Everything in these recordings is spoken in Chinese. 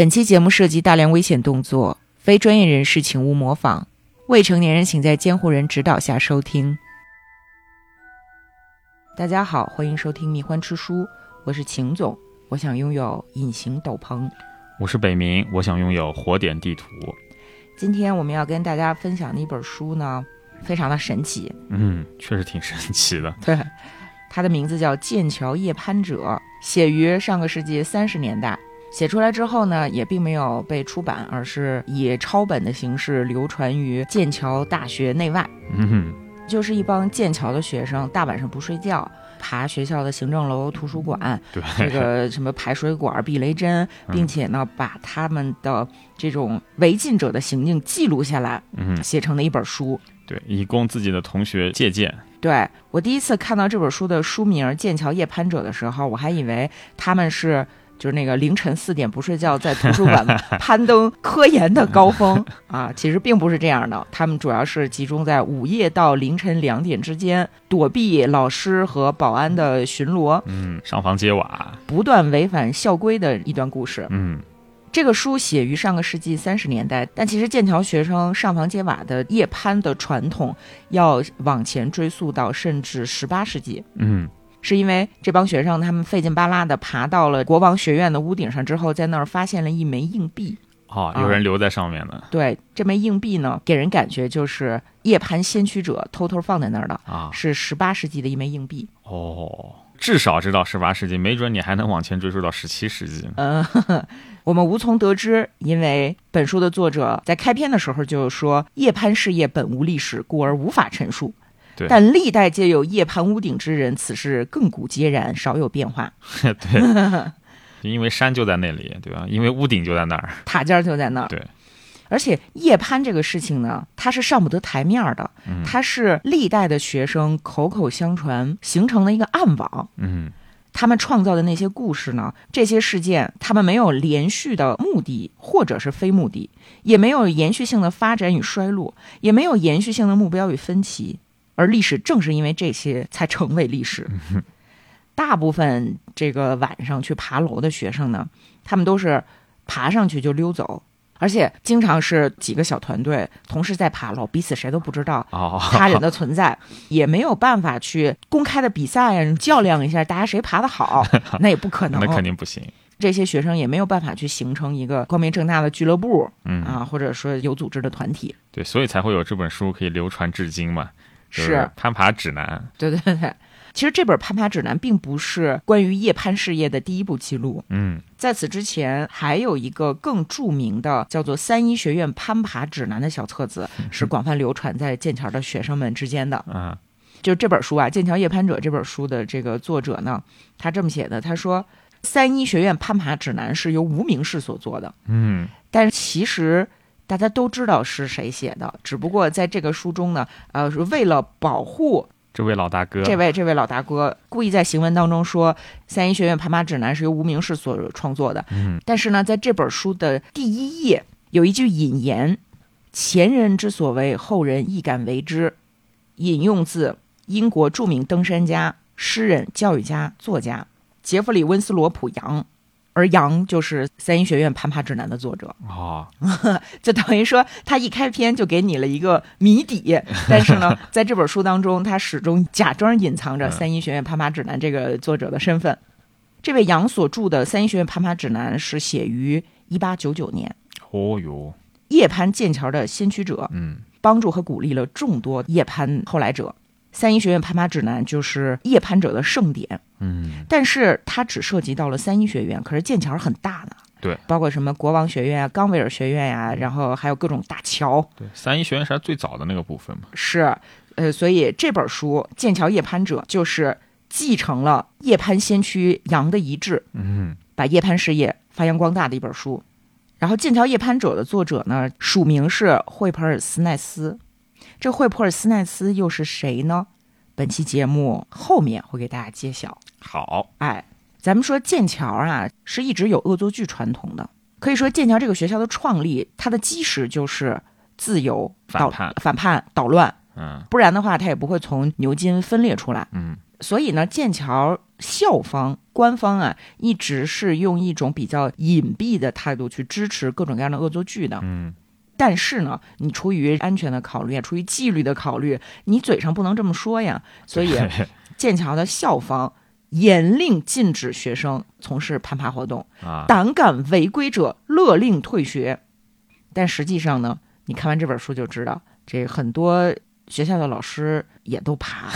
本期节目涉及大量危险动作，非专业人士请勿模仿，未成年人请在监护人指导下收听。大家好，欢迎收听《蜜獾吃书》，我是秦总，我想拥有隐形斗篷。我是北冥，我想拥有火点地图。今天我们要跟大家分享的一本书呢，非常的神奇。嗯，确实挺神奇的。对，它的名字叫《剑桥夜攀者》，写于上个世纪三十年代。写出来之后呢，也并没有被出版，而是以抄本的形式流传于剑桥大学内外。嗯哼，就是一帮剑桥的学生，大晚上不睡觉，爬学校的行政楼、图书馆，对，这个什么排水管、避雷针，并且呢，把他们的这种违禁者的行径记录下来，嗯，写成了一本书。对，以供自己的同学借鉴。对我第一次看到这本书的书名《剑桥夜攀者》的时候，我还以为他们是。就是那个凌晨四点不睡觉，在图书 馆攀登科研的高峰 啊，其实并不是这样的。他们主要是集中在午夜到凌晨两点之间，躲避老师和保安的巡逻，嗯，上房揭瓦，不断违反校规的一段故事。嗯，这个书写于上个世纪三十年代，但其实剑桥学生上房揭瓦的夜攀的传统要往前追溯到甚至十八世纪。嗯。是因为这帮学生他们费劲巴拉的爬到了国王学院的屋顶上之后，在那儿发现了一枚硬币。哦，有人留在上面呢。对，这枚硬币呢，给人感觉就是夜盘先驱者偷偷放在那儿的啊，是十八世纪的一枚硬币。哦，至少知道十八世纪，没准你还能往前追溯到十七世纪。嗯，我们无从得知，因为本书的作者在开篇的时候就说：“夜攀事业本无历史，故而无法陈述。”但历代皆有夜攀屋顶之人，此事亘古皆然，少有变化。对，因为山就在那里，对吧？因为屋顶就在那儿，塔尖就在那儿。对，而且夜攀这个事情呢，它是上不得台面的，它是历代的学生口口相传形成了一个暗网。嗯，他们创造的那些故事呢，这些事件，他们没有连续的目的，或者是非目的，也没有延续性的发展与衰落，也没有延续性的目标与分歧。而历史正是因为这些才成为历史。大部分这个晚上去爬楼的学生呢，他们都是爬上去就溜走，而且经常是几个小团队同时在爬楼，彼此谁都不知道他人的存在，也没有办法去公开的比赛呀，较量一下大家谁爬的好，那也不可能，那肯定不行。这些学生也没有办法去形成一个光明正大的俱乐部，嗯啊，或者说有组织的团体。对，所以才会有这本书可以流传至今嘛。是攀爬指南，对对对，其实这本攀爬指南并不是关于夜攀事业的第一部记录。嗯，在此之前还有一个更著名的叫做《三一学院攀爬指南》的小册子，是广泛流传在剑桥的学生们之间的。嗯，就这本书啊，《剑桥夜攀者》这本书的这个作者呢，他这么写的，他说，《三一学院攀爬指南》是由无名氏所做的。嗯，但是其实。大家都知道是谁写的，只不过在这个书中呢，呃，是为了保护这位老大哥，这位这位老大哥故意在行文当中说《三一学院攀爬指南》是由无名氏所创作的。嗯，但是呢，在这本书的第一页有一句引言：“前人之所为，后人亦敢为之。”引用自英国著名登山家、诗人、教育家、作家杰弗里·温斯罗普·杨。而杨就是《三一学院攀爬指南》的作者啊，就等于说他一开篇就给你了一个谜底，但是呢，在这本书当中，他始终假装隐藏着《三一学院攀爬指南》这个作者的身份。这位杨所著的《三一学院攀爬指南》是写于一八九九年。哦哟，夜攀剑桥的先驱者，嗯，帮助和鼓励了众多夜攀后来者。三一学院攀爬指南就是夜攀者的盛典，嗯，但是它只涉及到了三一学院，可是剑桥很大的，对，包括什么国王学院啊、冈维尔学院呀，然后还有各种大桥，对，三一学院是最早的那个部分嘛，是，呃，所以这本书《剑桥夜攀者》就是继承了夜攀先驱杨的遗志，嗯，把夜攀事业发扬光大的一本书。然后《剑桥夜攀者》的作者呢，署名是惠普尔斯奈斯。这惠普尔斯奈斯又是谁呢？本期节目后面会给大家揭晓。好，哎，咱们说剑桥啊，是一直有恶作剧传统的。可以说，剑桥这个学校的创立，它的基石就是自由、反叛、反叛、捣乱。嗯，不然的话，它也不会从牛津分裂出来。嗯，所以呢，剑桥校方官方啊，一直是用一种比较隐蔽的态度去支持各种各样的恶作剧的。嗯，但是呢，你出于安全的考虑啊，出于纪律的考虑，你嘴上不能这么说呀。所以，剑桥的校方严令禁止学生从事攀爬活动，啊，胆敢违规者勒令退学。但实际上呢，你看完这本书就知道，这很多学校的老师也都爬。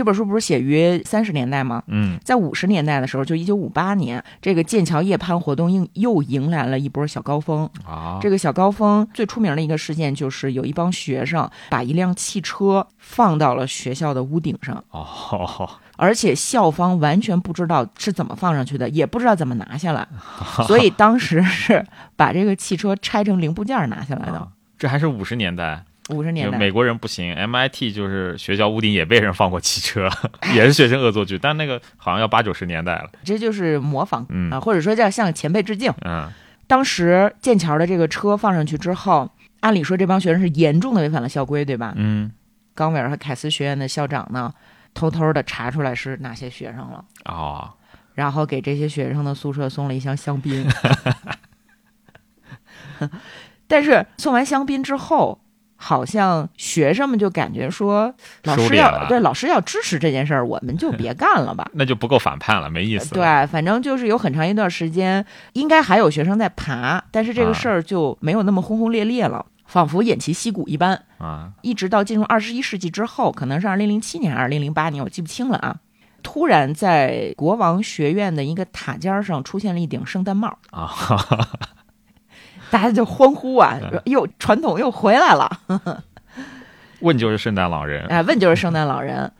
这本书不是写于三十年代吗？嗯在五十年代的时候，就一九五八年，这个剑桥夜攀活动又又迎来了一波小高峰。啊，这个小高峰最出名的一个事件，就是有一帮学生把一辆汽车放到了学校的屋顶上，哦，而且校方完全不知道是怎么放上去的，也不知道怎么拿下来，所以当时是把这个汽车拆成零部件拿下来的啊。这还是五十年代，五十年代，美国人不行，MIT 就是学校屋顶也被人放过汽车，也是学生恶作剧，但那个好像要八九十年代了。这就是模仿嗯啊，或者说叫向前辈致敬。嗯当时剑桥的这个车放上去之后，按理说这帮学生是严重的违反了校规，对吧？嗯冈维尔和凯斯学院的校长呢，偷偷的查出来是哪些学生了，哦，然后给这些学生的宿舍送了一箱香槟。但是送完香槟之后，好像学生们就感觉说，老师要对老师要支持这件事儿，我们就别干了吧。那就不够反叛了，没意思。对，反正就是有很长一段时间，应该还有学生在爬，但是这个啊事儿就没有那么轰轰烈烈了，仿佛偃旗息鼓一般。啊，一直到进入二十一世纪之后，可能是二零零七年、二零零八年，我记不清了啊。突然在国王学院的一个塔尖儿上出现了一顶圣诞帽，啊，哈哈大家就欢呼啊，说哟，传统又回来了！问就是圣诞老人。哎，问就是圣诞老人。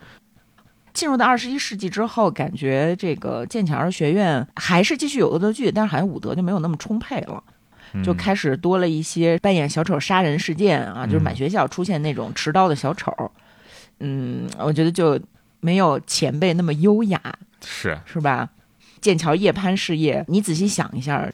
进入到二十一世纪之后，感觉这个剑桥学院还是继续有恶作剧，但是好像武德就没有那么充沛了。就嗯开始多了一些扮演小丑杀人事件啊，就是嗯满学校出现那种持刀的小丑。嗯，我觉得就没有前辈那么优雅，是是吧？剑桥夜攀事业，你仔细想一下，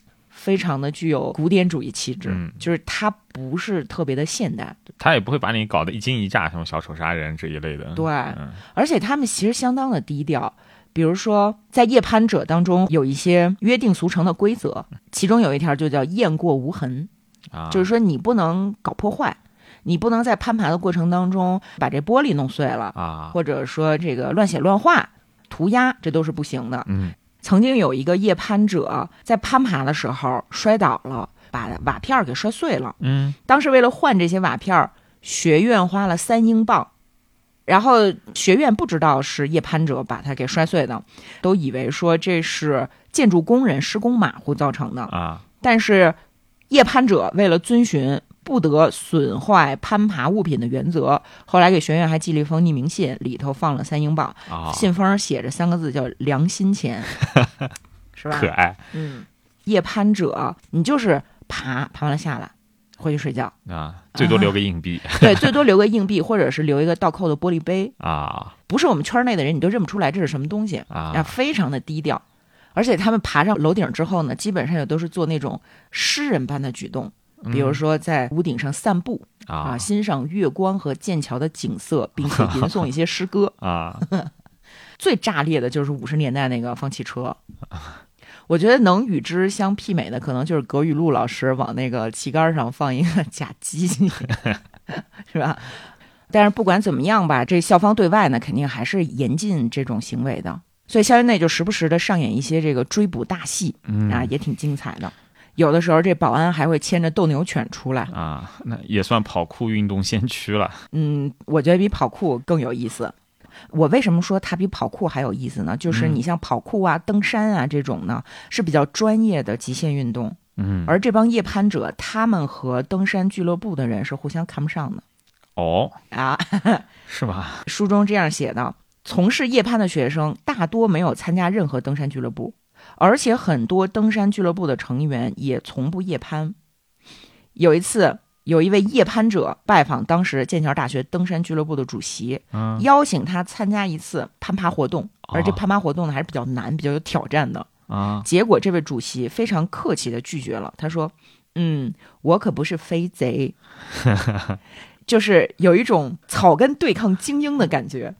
非常的具有古典主义气质，嗯就是它不是特别的现代，它也不会把你搞得一惊一乍，什么小丑杀人这一类的。对嗯而且他们其实相当的低调。比如说，在夜攀者当中有一些约定俗成的规则，其中有一条就叫“雁过无痕”，啊，就是说你不能搞破坏，你不能在攀爬的过程当中把这玻璃弄碎了，啊，或者说这个乱写乱画、涂鸦，这都是不行的。嗯曾经有一个夜攀者在攀爬的时候摔倒了，把瓦片儿给摔碎了。嗯当时为了换这些瓦片儿，学院花了三英镑。然后学院不知道是夜攀者把它给摔碎的，都以为说这是建筑工人施工马虎造成的。啊但是夜攀者为了遵循不得损坏攀爬物品的原则，后来给学院还寄了一封匿名信，里头放了三英镑，啊，信封上写着三个字叫“良心钱”，是吧？可？爱。嗯，夜攀者，你就是爬，爬完了下来，回去睡觉，啊，最多留个硬币。对，最多留个硬币，或者是留一个倒扣的玻璃杯，啊。不是我们圈内的人，你都认不出来这是什么东西？啊，啊非常的低调。而且他们爬上楼顶之后呢，基本上也都是做那种诗人般的举动，比如说在屋顶上散步啊，啊欣赏月光和剑桥的景色，并且吟诵一些诗歌。啊 最炸裂的就是五十年代那个放汽车，我觉得能与之相媲美的，可能就是葛雨露老师往那个旗杆上放一个假鸡，是吧？但是不管怎么样吧，这校方对外呢，肯定还是严禁这种行为的。所以校园内就时不时的上演一些这个追捕大戏嗯啊，也挺精彩的。有的时候这保安还会牵着斗牛犬出来，啊，那也算跑酷运动先驱了嗯，我觉得比跑酷更有意思。我为什么说它比跑酷还有意思呢？就是嗯你像跑酷啊、登山啊这种呢，是比较专业的极限运动，嗯而这帮夜攀者，他们和登山俱乐部的人是互相看不上的哦啊。是吧书中这样写的：从事夜攀的学生大多没有参加任何登山俱乐部，而且很多登山俱乐部的成员也从不夜攀。有一次，有一位夜攀者拜访当时剑桥大学登山俱乐部的主席，嗯邀请他参加一次攀爬活动，而这哦攀爬活动呢还是比较难、比较有挑战的。啊结果这位主席非常客气的拒绝了，他说：“嗯，我可不是飞贼，就是有一种草根对抗精英的感觉。”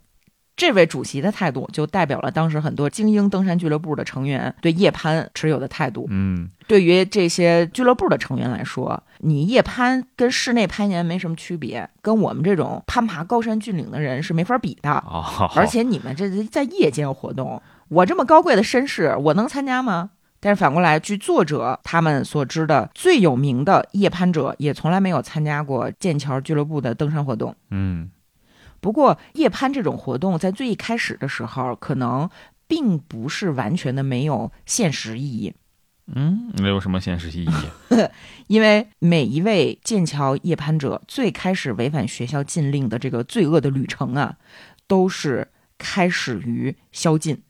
这位主席的态度就代表了当时很多精英登山俱乐部的成员对夜攀持有的态度。嗯，对于这些俱乐部的成员来说，你夜攀跟室内攀岩没什么区别，跟我们这种攀爬高山峻岭的人是没法比的。哦，而且你们这是在夜间活动，我这么高贵的绅士，我能参加吗？但是反过来，据作者他们所知的最有名的夜攀者，也从来没有参加过剑桥俱乐部的登山活动。嗯不过，夜攀这种活动在最一开始的时候，可能并不是完全的没有现实意义，嗯，没有什么现实意义。因为每一位剑桥夜攀者最开始违反学校禁令的这个罪恶的旅程啊，都是开始于宵禁。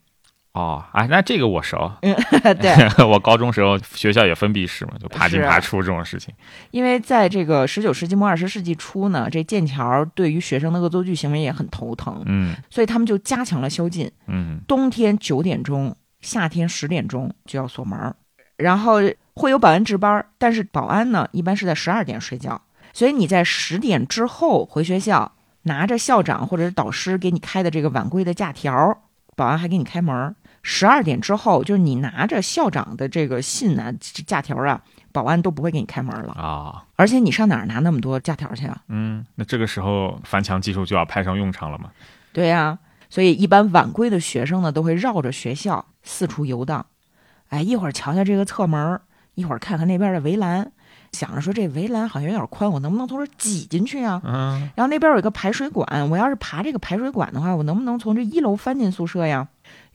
哦，啊，那这个我熟。对，我高中时候学校也封闭式嘛，就爬进爬出这种事情。因为在这个十九世纪末二十世纪初呢，这剑桥对于学生的恶作剧行为也很头疼，嗯所以他们就加强了宵禁。嗯冬天九点钟，夏天十点钟就要锁门，然后会有保安值班，但是保安呢一般是在十二点睡觉，所以你在十点之后回学校，拿着校长或者是导师给你开的这个晚归的假条，保安还给你开门儿。十二点之后，就是你拿着校长的这个信啊、这假条啊，保安都不会给你开门了。啊而且你上哪儿拿那么多假条去啊？嗯，那这个时候翻墙技术就要派上用场了嘛。对呀、所以一般晚归的学生呢，都会绕着学校四处游荡。哎，一会儿瞧瞧这个侧门，一会儿看看那边的围栏，想着说这围栏好像有点宽，我能不能从这儿挤进去啊？嗯然后那边有一个排水管，我要是爬这个排水管的话，我能不能从这一楼翻进宿舍呀？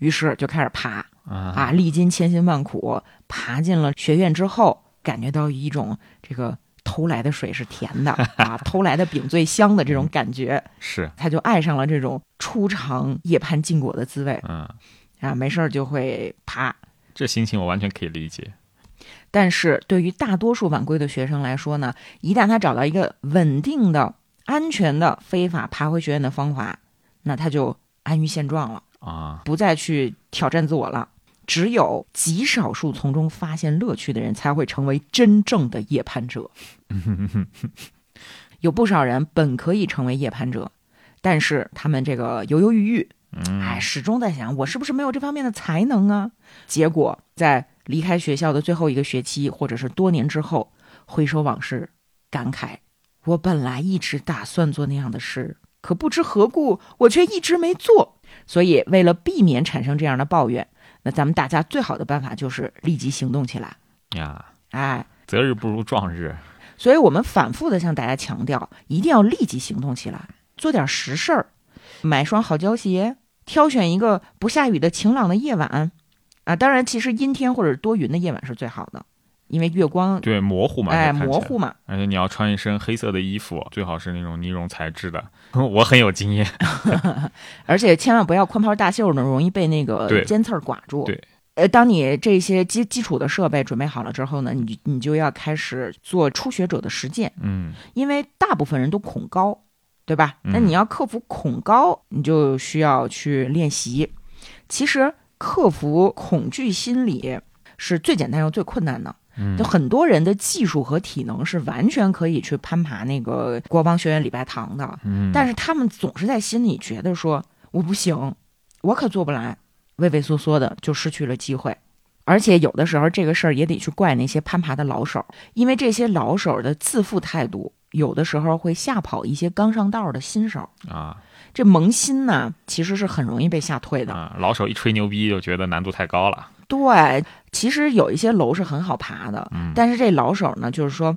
于是就开始爬啊啊，历经千辛万苦，爬进了学院之后，感觉到一种这个偷来的水是甜的 啊，偷来的饼最香的这种感觉。是他就爱上了这种初尝夜攀禁果的滋味嗯，啊，没事儿就会爬。这心情我完全可以理解。但是对于大多数晚归的学生来说呢，一旦他找到一个稳定的、安全的非法爬回学院的方法，那他就安于现状了，啊，不再去挑战自我了。只有极少数从中发现乐趣的人，才会成为真正的夜攀者。有不少人本可以成为夜攀者，但是他们这个犹犹豫豫，嗯哎，始终在想我是不是没有这方面的才能啊？结果在离开学校的最后一个学期，或者是多年之后，回首往事，感慨：我本来一直打算做那样的事，可不知何故，我却一直没做。所以，为了避免产生这样的抱怨，那咱们大家最好的办法就是立即行动起来。呀，哎，择日不如撞日。所以我们反复的向大家强调，一定要立即行动起来，做点实事儿，买双好胶鞋，挑选一个不下雨的晴朗的夜晚，啊，当然，其实阴天或者多云的夜晚是最好的，因为月光对，模糊嘛，哎模糊嘛。而且你要穿一身黑色的衣服，最好是那种呢绒材质的。我很有经验。而且千万不要宽袍大袖呢，容易被那个尖刺儿刮住。对。呃，当你这些基基础的设备准备好了之后呢，你你就要开始做初学者的实践，嗯因为大部分人都恐高，对吧？嗯那你要克服恐高，你就需要去练习。其实克服恐惧心理是最简单又最困难的。嗯就很多人的技术和体能是完全可以去攀爬那个国防学院礼拜堂的，嗯，但是他们总是在心里觉得说我不行，我可做不来，畏畏缩缩的就失去了机会。而且有的时候这个事儿也得去怪那些攀爬的老手，因为这些老手的自负态度，有的时候会吓跑一些刚上道的新手。啊这萌新呢，其实是很容易被吓退的。啊，老手一吹牛逼就觉得难度太高了。对，其实有一些楼是很好爬的，嗯但是这老手呢，就是说，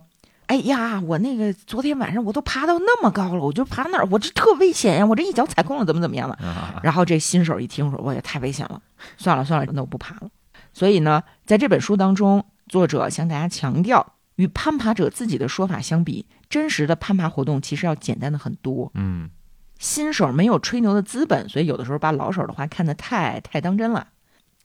哎呀，我那个昨天晚上我都爬到那么高了，我就爬那儿，我这特危险呀，我这一脚踩空了，怎么怎么样的。啊然后这新手一听说，我也太危险了，算了算了，那我不爬了。所以呢，在这本书当中，作者向大家强调，与攀爬者自己的说法相比，真实的攀爬活动其实要简单的很多。嗯新手没有吹牛的资本，所以有的时候把老手的话看得太太当真了。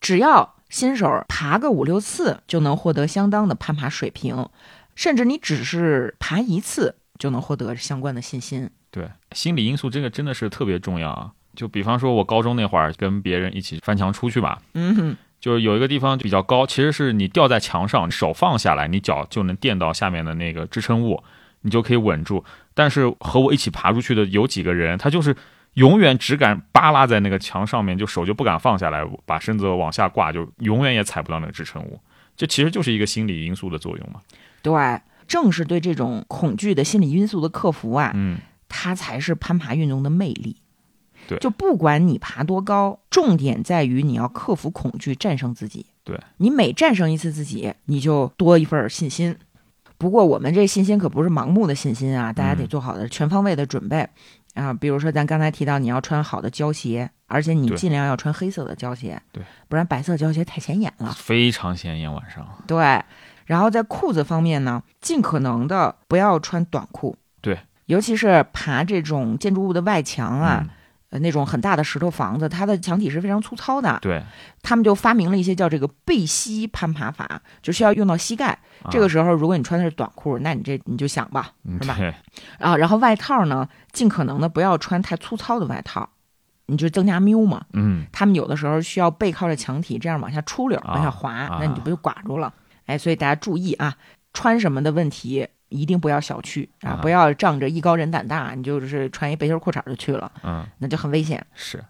只要新手爬个五六次，就能获得相当的攀爬水平，甚至你只是爬一次，就能获得相关的信心。对，心理因素这个真的是特别重要啊。就比方说，我高中那会儿跟别人一起翻墙出去吧，嗯哼，就是有一个地方比较高，其实是你吊在墙上，手放下来，你脚就能垫到下面的那个支撑物，你就可以稳住。但是和我一起爬出去的有几个人，他就是永远只敢扒拉在那个墙上面，就手就不敢放下来，把身子往下挂，就永远也踩不到那个支撑物。这其实就是一个心理因素的作用嘛。对，正是对这种恐惧的心理因素的克服啊，嗯，它才是攀爬运动的魅力。对就不管你爬多高，重点在于你要克服恐惧，战胜自己。对你每战胜一次自己，你就多一份信心。不过我们这信心可不是盲目的信心啊，大家得嗯做好的全方位的准备啊。比如说咱刚才提到，你要穿好的胶鞋，而且你尽量要穿黑色的胶鞋，对，不然白色胶鞋太显眼了。非常显眼。晚上，对，然后在裤子方面呢，尽可能的不要穿短裤。对，尤其是爬这种建筑物的外墙啊，嗯呃，那种很大的石头房子，它的墙体是非常粗糙的。对，他们就发明了一些叫这个背膝攀爬法，就需要用到膝盖。啊这个时候，如果你穿的是短裤，那你这你就想吧，嗯是吧，啊，然后外套呢，尽可能的不要穿太粗糙的外套，你就增加缪嘛。嗯，他们有的时候需要背靠着墙体，这样往下出溜，啊往下滑，啊那你就不就刮住了。哎，所以大家注意啊，穿什么的问题一定不要小觑啊，啊不要仗着艺高人胆大，你就是穿一背心裤衩就去了，嗯，那就很危险。是，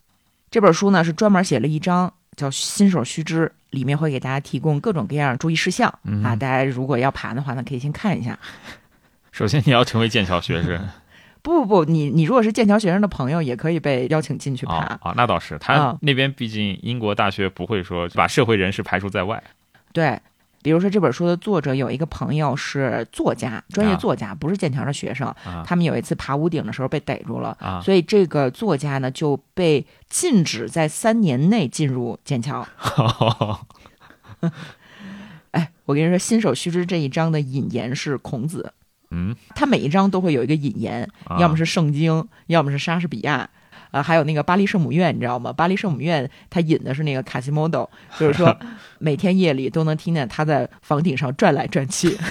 这本书呢是专门写了一章叫《新手须知》，里面会给大家提供各种各样注意事项、嗯啊。大家如果要爬的话呢，可以先看一下。首先你要成为剑桥学生 不不不，你你如果是剑桥学生的朋友，也可以被邀请进去爬。啊啊，那倒是，他啊那边毕竟英国大学不会说把社会人士排除在外。对，比如说这本书的作者有一个朋友是作家，专业作家，不是剑桥的学生。啊他们有一次爬屋顶的时候被逮住了，啊，所以这个作家呢就被禁止在三年内进入剑桥。哎，我跟你说，新手须知这一章的引言是孔子，嗯，他每一章都会有一个引言，啊要么是圣经，要么是莎士比亚。啊，还有那个巴黎圣母院，你知道吗？巴黎圣母院它引的是那个卡西莫多，就是说 每天夜里都能听见他在房顶上转来转去。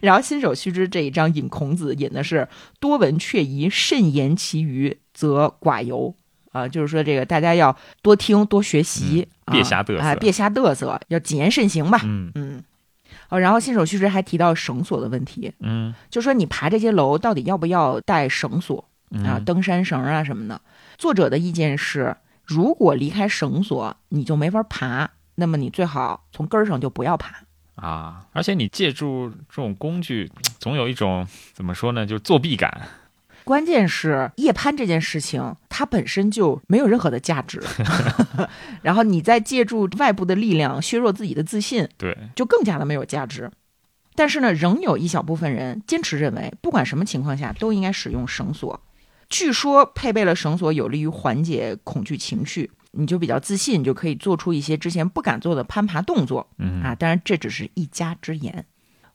然后新手须知这一章引孔子引的是多闻却疑，慎言其余，则寡尤。啊，就是说这个大家要多听多学习，嗯别啊瞎嘚瑟哎别瞎嘚瑟，要谨言慎行吧。嗯嗯，哦，然后新手须知还提到绳索的问题，嗯就说你爬这些楼到底要不要带绳索啊，嗯登山绳啊什么的。作者的意见是，如果离开绳索你就没法爬，那么你最好从根儿上就不要爬。啊，而且你借助这种工具，总有一种怎么说呢，就是作弊感。关键是夜攀这件事情，它本身就没有任何的价值，然后你再借助外部的力量削弱自己的自信，对，就更加的没有价值。但是呢，仍有一小部分人坚持认为，不管什么情况下都应该使用绳索。据说配备了绳索有利于缓解恐惧情绪，你就比较自信，你就可以做出一些之前不敢做的攀爬动作嗯啊。当然，这只是一家之言。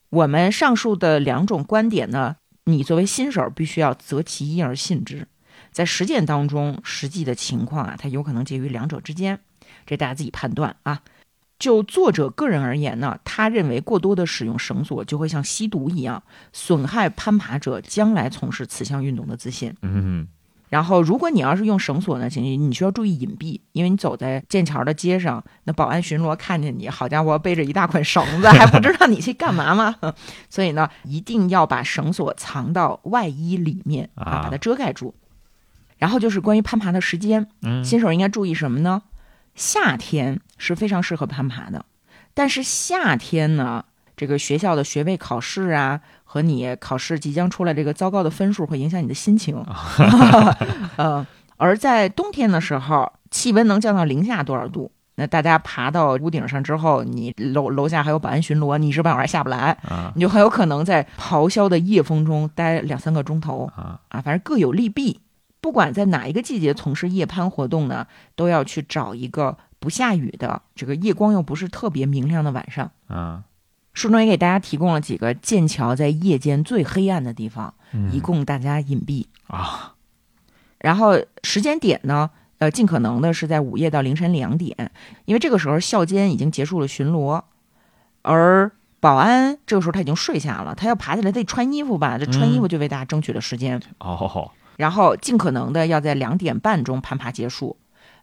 我们上述的两种观点呢，你作为新手必须要择其一而信之。在实践当中，实际的情况啊，它有可能介于两者之间，这大家自己判断啊。就作者个人而言呢，他认为过多的使用绳索就会像吸毒一样，损害攀爬者将来从事此项运动的自信。嗯然后，如果你要是用绳索呢，请你你需要注意隐蔽，因为你走在剑桥的街上，那保安巡逻看见你，好家伙，背着一大捆绳子，还不知道你去干嘛吗？所以呢，一定要把绳索藏到外衣里面啊，啊把它遮盖住。然后就是关于攀爬的时间，嗯新手应该注意什么呢？夏天是非常适合攀爬的，但是夏天呢，这个学校的学位考试啊，和你考试即将出来这个糟糕的分数会影响你的心情。呃，而在冬天的时候，气温能降到零下多少度？那大家爬到屋顶上之后，你楼楼下还有保安巡逻，你一时半会儿还下不来，啊你就很有可能在咆哮的夜风中待两三个钟头。啊啊，反正各有利弊。不管在哪一个季节从事夜攀活动呢，都要去找一个不下雨的，这个夜光又不是特别明亮的晚上。啊，书中也给大家提供了几个剑桥在夜间最黑暗的地方，以嗯供大家隐蔽。啊然后时间点呢，呃，尽可能的是在午夜到凌晨两点，因为这个时候校监已经结束了巡逻，而保安这个时候他已经睡下了，他要爬起来得穿衣服吧，这穿衣服就为大家争取了时间。哦然后尽可能的要在两点半钟攀爬结束，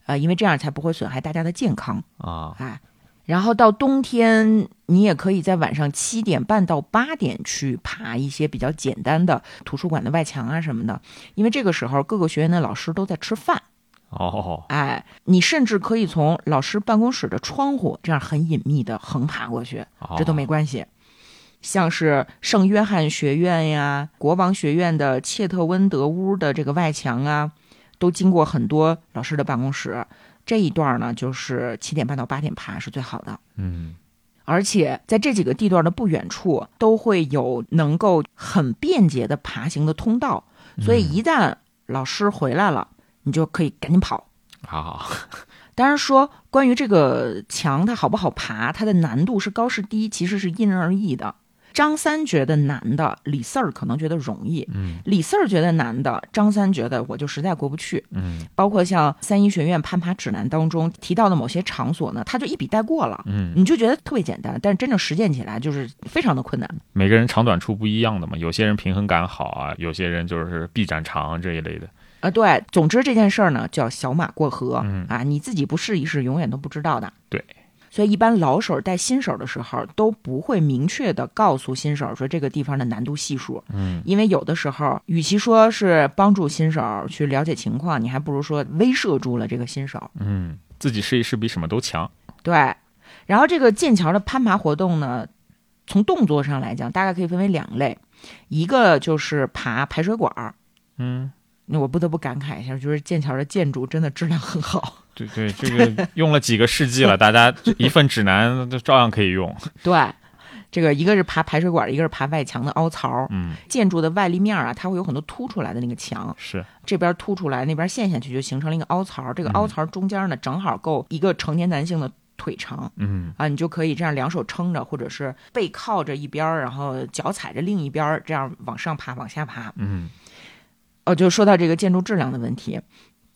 呃，因为这样才不会损害大家的健康。啊哎，然后到冬天，你也可以在晚上七点半到八点去爬一些比较简单的图书馆的外墙啊什么的，因为这个时候各个学院的老师都在吃饭。哦，哎，你甚至可以从老师办公室的窗户这样很隐秘的横爬过去，这都没关系。像是圣约翰学院呀、国王学院的切特温德屋的这个外墙啊，都经过很多老师的办公室。这一段呢，就是七点半到八点爬是最好的。嗯，而且在这几个地段的不远处，都会有能够很便捷的爬行的通道，所以一旦老师回来了，你就可以赶紧跑。好，当然说关于这个墙它好不好爬，它的难度是高是低，其实是因人而异的。张三觉得难的，李四儿可能觉得容易。嗯，李四儿觉得难的，张三觉得我就实在过不去。嗯，包括像三一学院攀爬指南当中提到的某些场所呢，他就一笔带过了。嗯，你就觉得特别简单，但是真正实践起来就是非常的困难。每个人长短处不一样的嘛，有些人平衡感好啊，有些人就是臂展长这一类的。啊，对，总之这件事儿呢叫小马过河。嗯啊，你自己不试一试，永远都不知道的。对。所以，一般老手带新手的时候，都不会明确的告诉新手说这个地方的难度系数。嗯，因为有的时候，与其说是帮助新手去了解情况，你还不如说威慑住了这个新手。嗯，自己试一试比什么都强。对。然后，这个剑桥的攀爬活动呢，从动作上来讲，大概可以分为两类，一个就是爬排水管儿。嗯。那我不得不感慨一下，就是剑桥的建筑真的质量很好。对对，这个 用了几个世纪了，大家一份指南都照样可以用。对，这个一个是爬排水管，一个是爬外墙的凹槽。嗯，建筑的外立面啊，它会有很多凸出来的那个墙，是这边凸出来，那边陷下去，就形成了一个凹槽。这个凹槽中间呢，正好够一个成年男性的腿长。嗯啊，你就可以这样两手撑着，或者是背靠着一边，然后脚踩着另一边，这样往上爬，往下爬。嗯。哦，就说到这个建筑质量的问题，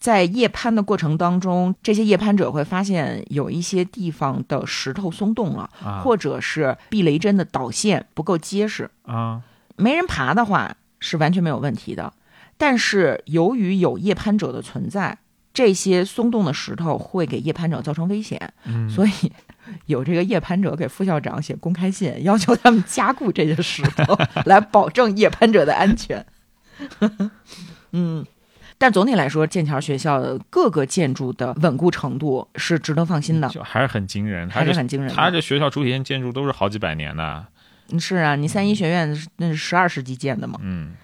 在夜攀的过程当中，这些夜攀者会发现有一些地方的石头松动了，啊、或者是避雷针的导线不够结实啊。没人爬的话是完全没有问题的，但是由于有夜攀者的存在，这些松动的石头会给夜攀者造成危险，嗯、所以有这个夜攀者给副校长写公开信，要求他们加固这些石头，来保证夜攀者的安全。嗯，但总体来说，剑桥学校的各个建筑的稳固程度是值得放心的，就还是很惊人，还是很惊人。他这学校主体建筑都是好几百年的。是啊，你三一学院那是十二世纪建的嘛？嗯，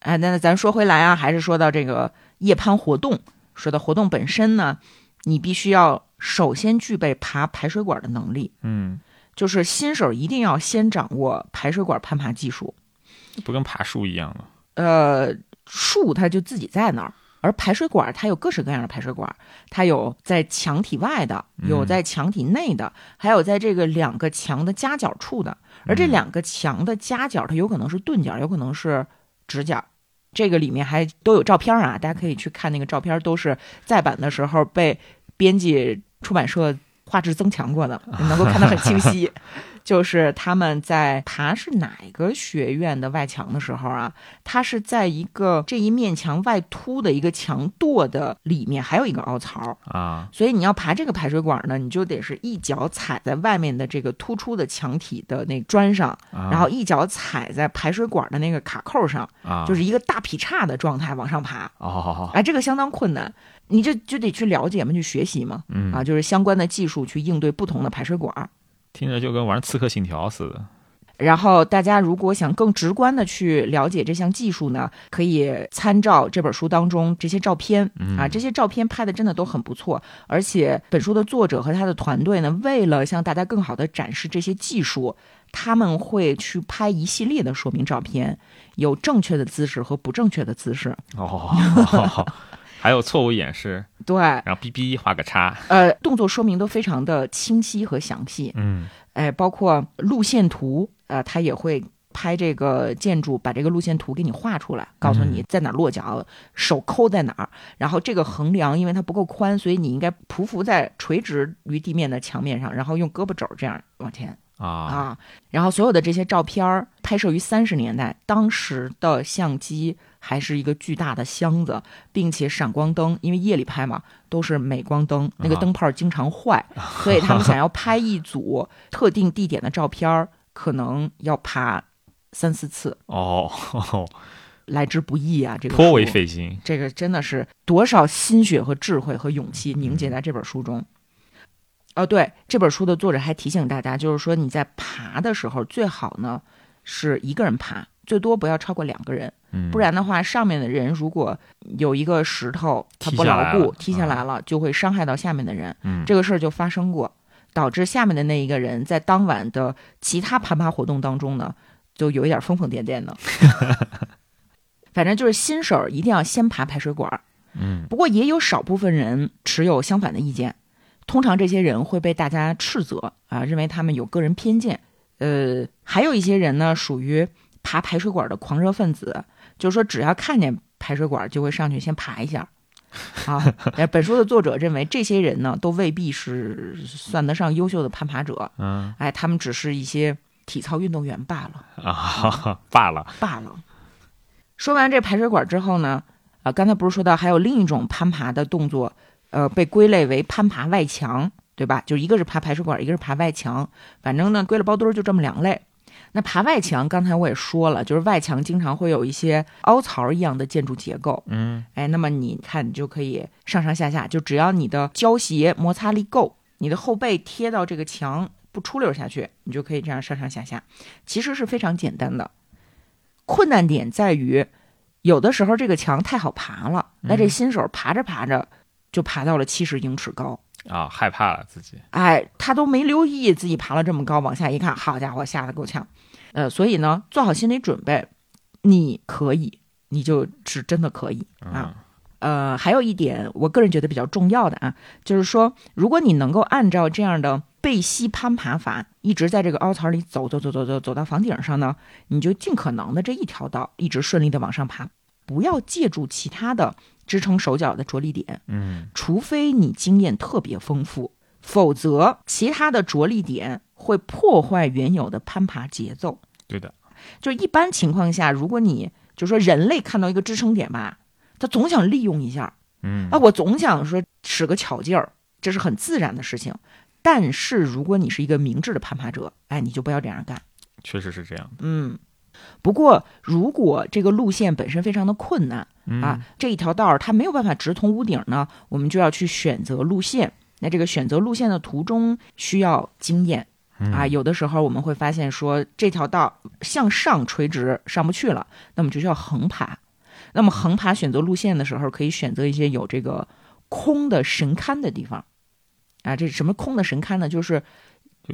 哎，那咱说回来啊，还是说到这个夜攀活动，说到活动本身呢，你必须要首先具备爬排水管的能力。嗯，就是新手一定要先掌握排水管攀爬技术，不跟爬树一样吗？呃，树它就自己在那儿，而排水管它有各式各样的排水管，它有在墙体外的，有在墙体内的，还有在这个两个墙的夹角处的。而这两个墙的夹角，它有可能是钝角，有可能是直角。这个里面还都有照片啊，大家可以去看那个照片，都是再版的时候被编辑出版社画质增强过的，能够看得很清晰。就是他们在爬是哪个学院的外墙的时候啊，它是在一个这一面墙外凸的一个墙垛的里面，还有一个凹槽啊，所以你要爬这个排水管呢，你就得是一脚踩在外面的这个突出的墙体的那砖上，啊、然后一脚踩在排水管的那个卡扣上，啊，就是一个大劈叉的状态往上爬。哦，哎，这个相当困难，你就就得去了解嘛，去学习嘛，嗯啊，就是相关的技术去应对不同的排水管。听着就跟玩《刺客信条》似的。然后大家如果想更直观的去了解这项技术呢，可以参照这本书当中这些照片、嗯、啊，这些照片拍的真的都很不错。而且本书的作者和他的团队呢，为了向大家更好的展示这些技术，他们会去拍一系列的说明照片，有正确的姿势和不正确的姿势。哦。还有错误演示，对，然后哔哔画个叉，呃，动作说明都非常的清晰和详细，嗯，哎，包括路线图，呃，他也会拍这个建筑，把这个路线图给你画出来，告诉你在哪落脚，手抠在哪儿，然后这个横梁因为它不够宽，所以你应该匍匐在垂直于地面的墙面上，然后用胳膊肘这样往前啊啊，然后所有的这些照片儿拍摄于三十年代，当时的相机还是一个巨大的箱子，并且闪光灯，因为夜里拍嘛，都是镁光灯，那个灯泡经常坏，所以他们想要拍一组特定地点的照片儿，可能要爬三四次，哦，来之不易啊！这个颇为费心。这个真的是多少心血和智慧和勇气凝结在这本书中。哦，对，这本书的作者还提醒大家，就是说你在爬的时候，最好呢是一个人爬，最多不要超过两个人，嗯，不然的话，上面的人如果有一个石头它不牢固，踢下来了，就会伤害到下面的人。嗯，这个事儿就发生过，导致下面的那一个人在当晚的其他攀爬活动当中呢，就有一点疯疯癫癫的。反正就是新手一定要先爬排水管儿，嗯不过也有少部分人持有相反的意见。通常这些人会被大家斥责啊，认为他们有个人偏见。呃，还有一些人呢，属于爬排水管的狂热分子，就是说只要看见排水管就会上去先爬一下。啊，呃 本书的作者认为这些人呢，都未必是算得上优秀的攀爬者，嗯哎，他们只是一些体操运动员罢了。啊，罢了。罢了。说完这排水管之后呢，啊，刚才不是说到还有另一种攀爬的动作，呃，被归类为攀爬外墙，对吧？就一个是爬排水管，一个是爬外墙，反正呢，归了包堆儿就这么两类。那爬外墙，刚才我也说了，就是外墙经常会有一些凹槽一样的建筑结构，嗯哎，那么你看，你就可以上上下下，就只要你的胶鞋摩擦力够，你的后背贴到这个墙不出溜下去，你就可以这样上上下下，其实是非常简单的。困难点在于，有的时候这个墙太好爬了，那这新手爬着爬着就爬到了七十英尺高，啊，害怕了自己。哎，他都没留意自己爬了这么高，往下一看，好家伙，吓得够呛。呃，所以呢，做好心理准备，你可以，你就是真的可以啊。嗯呃，还有一点，我个人觉得比较重要的啊，就是说，如果你能够按照这样的背膝攀爬法，一直在这个凹槽里走走走走走走到房顶上呢，你就尽可能的这一条道一直顺利的往上爬，不要借助其他的支撑手脚的着力点，嗯除非你经验特别丰富，否则其他的着力点会破坏原有的攀爬节奏。对的。就一般情况下，如果你就说人类看到一个支撑点吧，他总想利用一下嗯啊，我总想说使个巧劲儿，这是很自然的事情。但是如果你是一个明智的攀爬者，哎，你就不要这样干。确实是这样。嗯，不过如果这个路线本身非常的困难嗯啊，这一条道儿它没有办法直通屋顶呢，我们就要去选择路线。那这个选择路线的途中需要经验嗯啊，有的时候我们会发现说这条道向上垂直上不去了，那么就需要横爬。那么横爬选择路线的时候，可以选择一些有这个空的神龛的地方啊。这什么空的神龛呢？就是就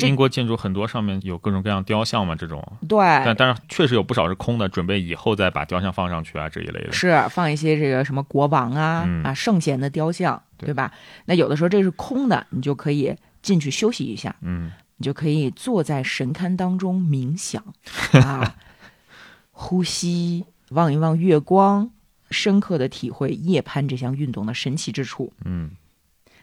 英国建筑很多上面有各种各样雕像嘛，这种。对，但但是确实有不少是空的，准备以后再把雕像放上去啊这一类的。是放一些这个什么国王啊、嗯啊圣贤的雕像，对对吧？那有的时候这是空的，你就可以进去休息一下，嗯你就可以坐在神龛当中冥想 啊，呼吸，望一望月光，深刻的体会夜攀这项运动的神奇之处嗯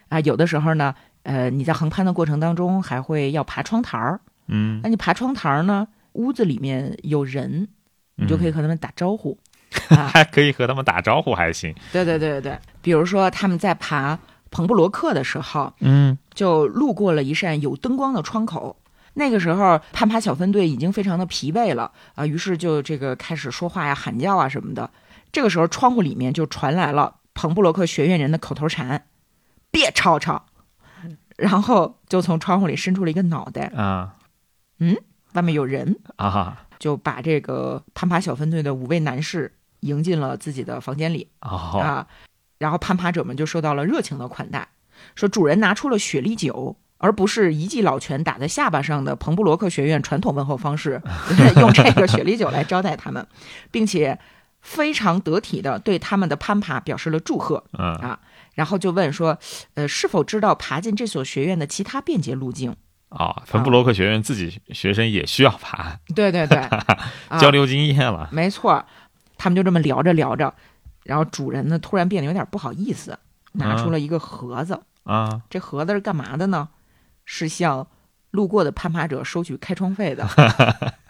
啊。有的时候呢，呃，你在横攀的过程当中还会要爬窗台儿，嗯，那你爬窗台儿呢，屋子里面有人，你就可以嗯和他们打招呼。啊，还可以和他们打招呼，还行。对对对对对，比如说他们在爬彭布罗克的时候，嗯就路过了一扇有灯光的窗口。那个时候，攀爬小分队已经非常的疲惫了啊，于是就这个开始说话呀、喊叫啊什么的。这个时候，窗户里面就传来了彭布罗克学院人的口头禅：“别吵吵。”然后就从窗户里伸出了一个脑袋，啊嗯外面有人，啊就把这个攀爬小分队的五位男士迎进了自己的房间里。哦啊，然后攀爬者们就受到了热情的款待，说主人拿出了雪莉酒，而不是一记老拳打在下巴上的彭布罗克学院传统问候方式，用这个雪莉酒来招待他们，并且非常得体的对他们的攀爬表示了祝贺，嗯然后就问说，呃，是否知道爬进这所学院的其他便捷路径？啊，彭布罗克学院自己学生也需要爬，对对对，啊交流经验了。没错，他们就这么聊着聊着，然后主人呢突然变得有点不好意思，拿出了一个盒子。啊这盒子是干嘛的呢？是向路过的攀爬者收取开窗费的。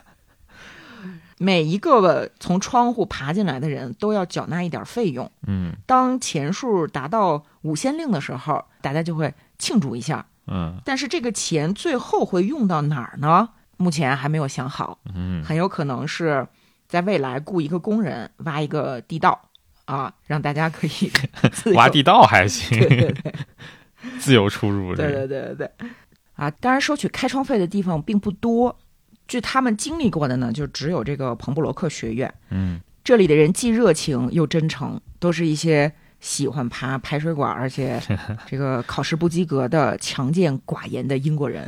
每一个从窗户爬进来的人都要缴纳一点费用。嗯当钱数达到五仙令的时候，大家就会庆祝一下。嗯但是这个钱最后会用到哪儿呢？目前还没有想好，嗯很有可能是在未来雇一个工人挖一个地道啊，让大家可以 挖地道还行，对对对 自由出入。对对对对对啊！当然，收取开窗费的地方并不多。据他们经历过的呢，就只有这个彭布罗克学院。嗯这里的人既热情又真诚，都是一些喜欢爬排水管，而且 这个考试不及格的强健寡言的英国人。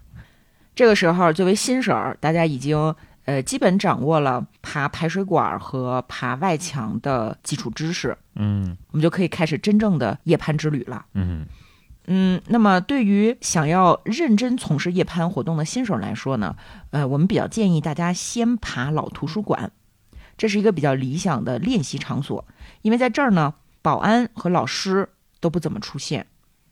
这个时候，作为新手，大家已经呃基本掌握了爬排水管和爬外墙的基础知识，嗯我们就可以开始真正的夜攀之旅了。嗯嗯，那么对于想要认真从事夜攀活动的新手来说呢，呃，我们比较建议大家先爬老图书馆，这是一个比较理想的练习场所，因为在这儿呢，保安和老师都不怎么出现，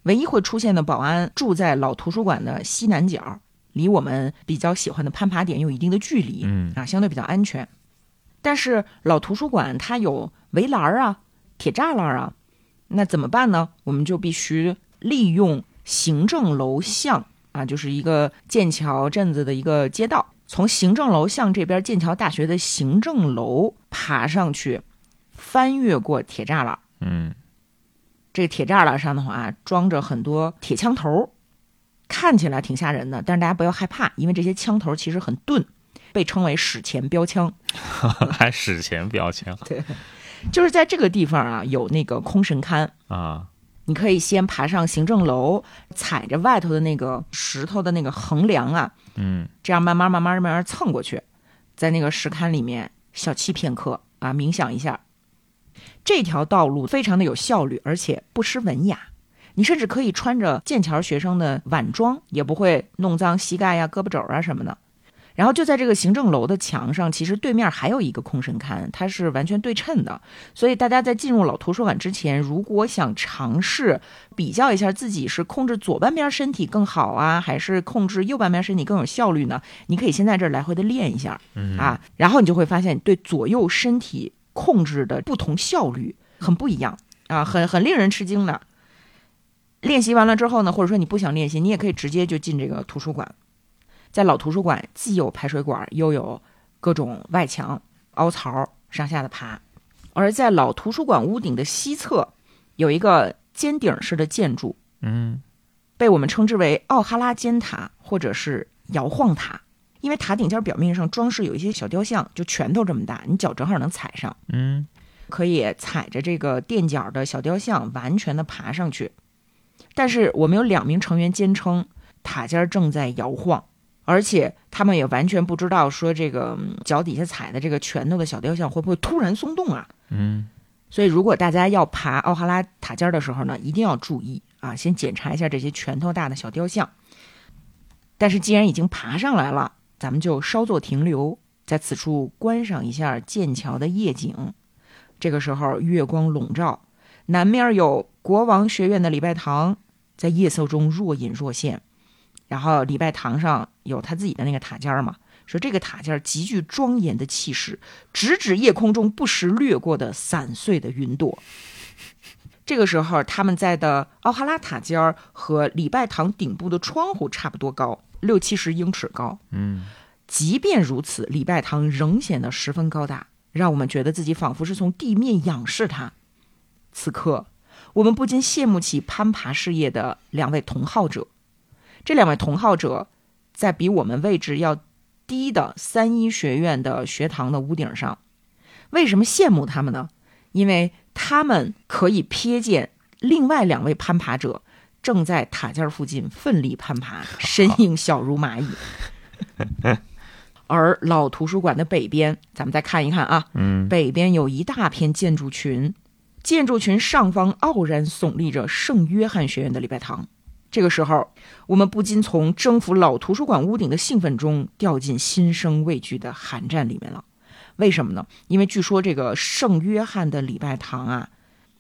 唯一会出现的保安住在老图书馆的西南角，离我们比较喜欢的攀爬点有一定的距离，嗯啊，相对比较安全。但是老图书馆它有围栏儿啊、铁栅栏啊，那怎么办呢？我们就必须利用行政楼巷啊，就是一个剑桥镇子的一个街道，从行政楼巷这边剑桥大学的行政楼爬上去，翻越过铁栅栏。嗯。这个铁栅栏上的话、啊装着很多铁枪头，看起来挺吓人的，但是大家不要害怕，因为这些枪头其实很钝，被称为史前标枪。还史前标枪。对就是在这个地方啊，有那个空神龛，啊，你可以先爬上行政楼，踩着外头的那个石头的那个横梁啊，嗯这样慢慢慢慢慢慢蹭过去，在那个石龛里面小憩片刻啊，冥想一下。这条道路非常的有效率，而且不失文雅。你甚至可以穿着剑桥学生的晚装，也不会弄脏膝盖呀、胳膊肘啊什么的。然后就在这个行政楼的墙上，其实对面还有一个空神龛，它是完全对称的。所以大家在进入老图书馆之前，如果想尝试比较一下自己是控制左半边身体更好啊，还是控制右半边身体更有效率呢？你可以先在这儿来回的练一下嗯啊，然后你就会发现对左右身体控制的不同效率很不一样啊，很很令人吃惊的。练习完了之后呢，或者说你不想练习，你也可以直接就进这个图书馆。在老图书馆，既有排水管，又有各种外墙、凹槽上下的爬。而在老图书馆屋顶的西侧，有一个尖顶式的建筑，嗯被我们称之为奥哈拉尖塔或者是摇晃塔，因为塔顶尖表面上装饰有一些小雕像，就拳头这么大，你脚正好能踩上，嗯可以踩着这个垫脚的小雕像完全的爬上去。但是我们有两名成员坚称塔尖正在摇晃，而且他们也完全不知道说这个嗯脚底下踩的这个拳头的小雕像会不会突然松动啊。嗯所以，如果大家要爬奥哈拉塔尖儿的时候呢，一定要注意啊，先检查一下这些拳头大的小雕像。但是，既然已经爬上来了，咱们就稍作停留，在此处观赏一下剑桥的夜景。这个时候，月光笼罩，南面有国王学院的礼拜堂，在夜色中若隐若现。然后，礼拜堂上有他自己的那个塔尖儿嘛，说这个塔尖儿极具庄严的气势，直指夜空中不时掠过的散碎的云朵。这个时候，他们在的奥哈拉塔尖儿和礼拜堂顶部的窗户差不多高，六七十英尺高。嗯即便如此，礼拜堂仍显得十分高大，让我们觉得自己仿佛是从地面仰视它。此刻，我们不禁羡慕起攀爬事业的两位同好者。这两位同好者在比我们位置要低的三一学院的学堂的屋顶上。为什么羡慕他们呢？因为他们可以瞥见另外两位攀爬者正在塔尖附近奋力攀爬，身影小如蚂蚁。而老图书馆的北边，咱们再看一看啊，嗯北边有一大片建筑群，建筑群上方傲然耸立着圣约翰学院的礼拜堂。这个时候，我们不禁从征服老图书馆屋顶的兴奋中掉进心生畏惧的寒战里面了。为什么呢？因为据说这个圣约翰的礼拜堂啊，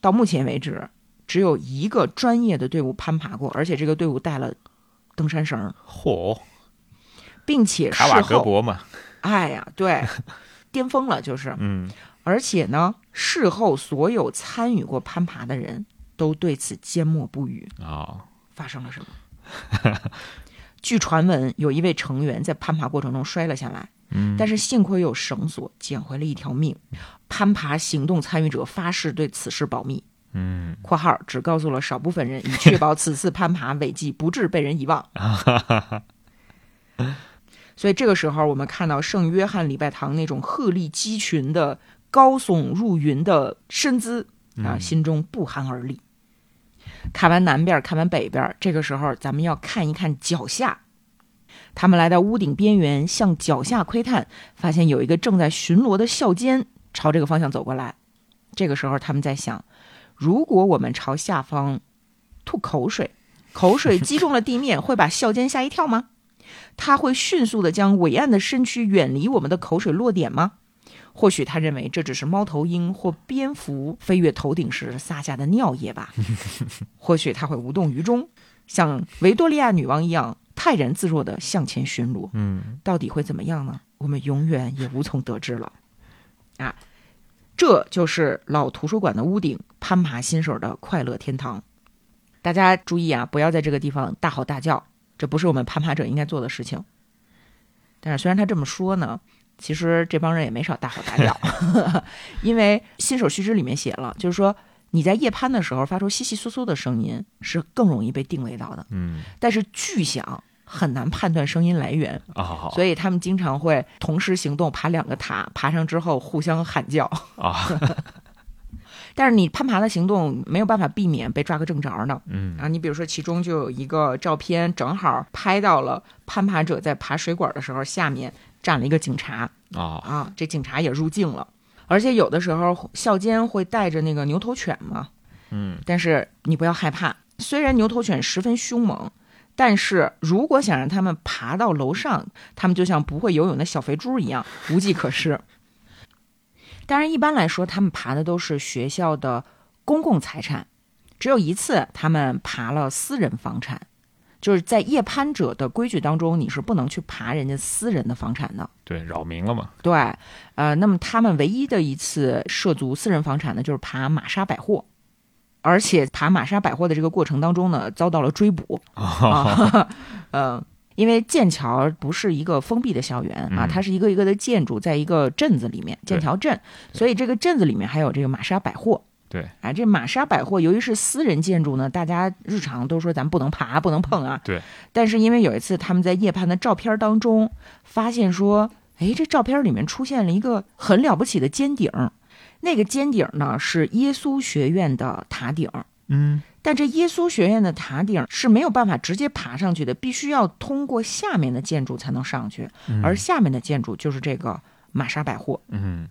到目前为止只有一个专业的队伍攀爬过，而且这个队伍带了登山绳，嚯，并且事卡瓦格后，博嘛，哎 呀，对，巅峰了，就是。嗯而且呢，事后所有参与过攀爬的人都对此缄默不语。啊，发生了什么？据传闻，有一位成员在攀爬过程中摔了下来，嗯，但是幸亏有绳索，捡回了一条命。攀爬行动参与者发誓对此事保密嗯（括号只告诉了少部分人，以确保此次攀爬违纪不致被人遗忘）。所以这个时候，我们看到圣约翰礼拜堂那种鹤立鸡群的高耸入云的身姿啊，嗯心中不寒而栗。看完南边，看完北边，这个时候咱们要看一看脚下。他们来到屋顶边缘，向脚下窥探，发现有一个正在巡逻的校监朝这个方向走过来。这个时候，他们在想：如果我们朝下方吐口水，口水击中了地面，会把校监吓一跳吗？他会迅速地将伟岸的身躯远离我们的口水落点吗？或许他认为这只是猫头鹰或蝙蝠飞越头顶时撒下的尿液吧。或许他会无动于衷，像维多利亚女王一样泰然自若地向前巡逻。嗯到底会怎么样呢？我们永远也无从得知了。啊，这就是老图书馆的屋顶，攀爬新手的快乐天堂。大家注意啊，不要在这个地方大吼大叫，这不是我们攀爬者应该做的事情。但是虽然他这么说呢，其实这帮人也没少大吼大叫，因为新手须知里面写了，就是说你在夜攀的时候发出窸窸窣窣的声音是更容易被定位到的，嗯但是巨响很难判断声音来源。啊，好所以他们经常会同时行动，爬两个塔，爬上之后互相喊叫。啊，但是你攀爬的行动没有办法避免被抓个正着呢。嗯啊，你比如说其中就有一个照片，正好拍到了攀爬者在爬水管的时候，下面站了一个警察。啊。啊，这警察也入境了。而且有的时候校监会带着那个牛头犬嘛，嗯。但是你不要害怕，虽然牛头犬十分凶猛，但是如果想让他们爬到楼上，他们就像不会游泳的小肥猪一样，无计可施。当然，一般来说，他们爬的都是学校的公共财产，只有一次他们爬了私人房产，就是在夜攀者的规矩当中，你是不能去爬人家私人的房产的。对，扰民了嘛，对，呃，那么他们唯一的一次涉足私人房产呢，就是爬玛莎百货，而且爬玛莎百货的这个过程当中呢，遭到了追捕啊，呃，因为剑桥不是一个封闭的校园啊，嗯它是一个一个的建筑，在一个镇子里面，剑桥镇，所以这个镇子里面还有这个玛莎百货。对，哎，这玛莎百货由于是私人建筑呢，大家日常都说咱不能爬，不能碰啊。对。但是因为有一次他们在夜盘的照片当中发现说，哎，这照片里面出现了一个很了不起的尖顶，那个尖顶呢是耶稣学院的塔顶，嗯但这耶稣学院的塔顶是没有办法直接爬上去的，必须要通过下面的建筑才能上去，嗯而下面的建筑就是这个玛莎百货。嗯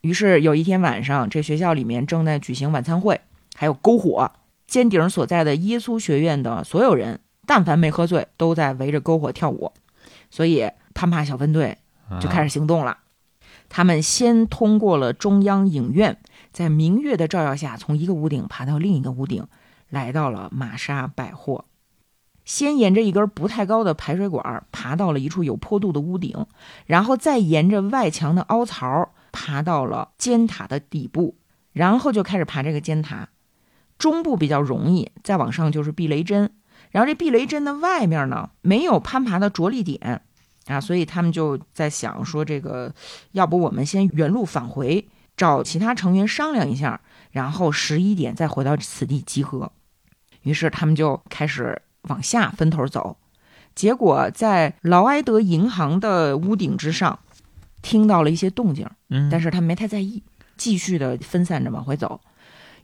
于是有一天晚上，这学校里面正在举行晚餐会，还有篝火。尖顶所在的耶稣学院的所有人，但凡没喝醉，都在围着篝火跳舞。所以攀爬小分队就开始行动了。他们先通过了中央影院，在明月的照耀下，从一个屋顶爬到另一个屋顶，来到了玛莎百货。先沿着一根不太高的排水管爬到了一处有坡度的屋顶，然后再沿着外墙的凹槽爬到了尖塔的底部，然后就开始爬这个尖塔。中部比较容易，再往上就是避雷针。然后这避雷针的外面呢，没有攀爬的着力点啊，所以他们就在想说，这个要不我们先原路返回，找其他成员商量一下，然后十一点再回到此地集合。于是他们就开始往下分头走，结果在劳埃德银行的屋顶之上听到了一些动静，嗯，但是他没太在意，继续的分散着往回走。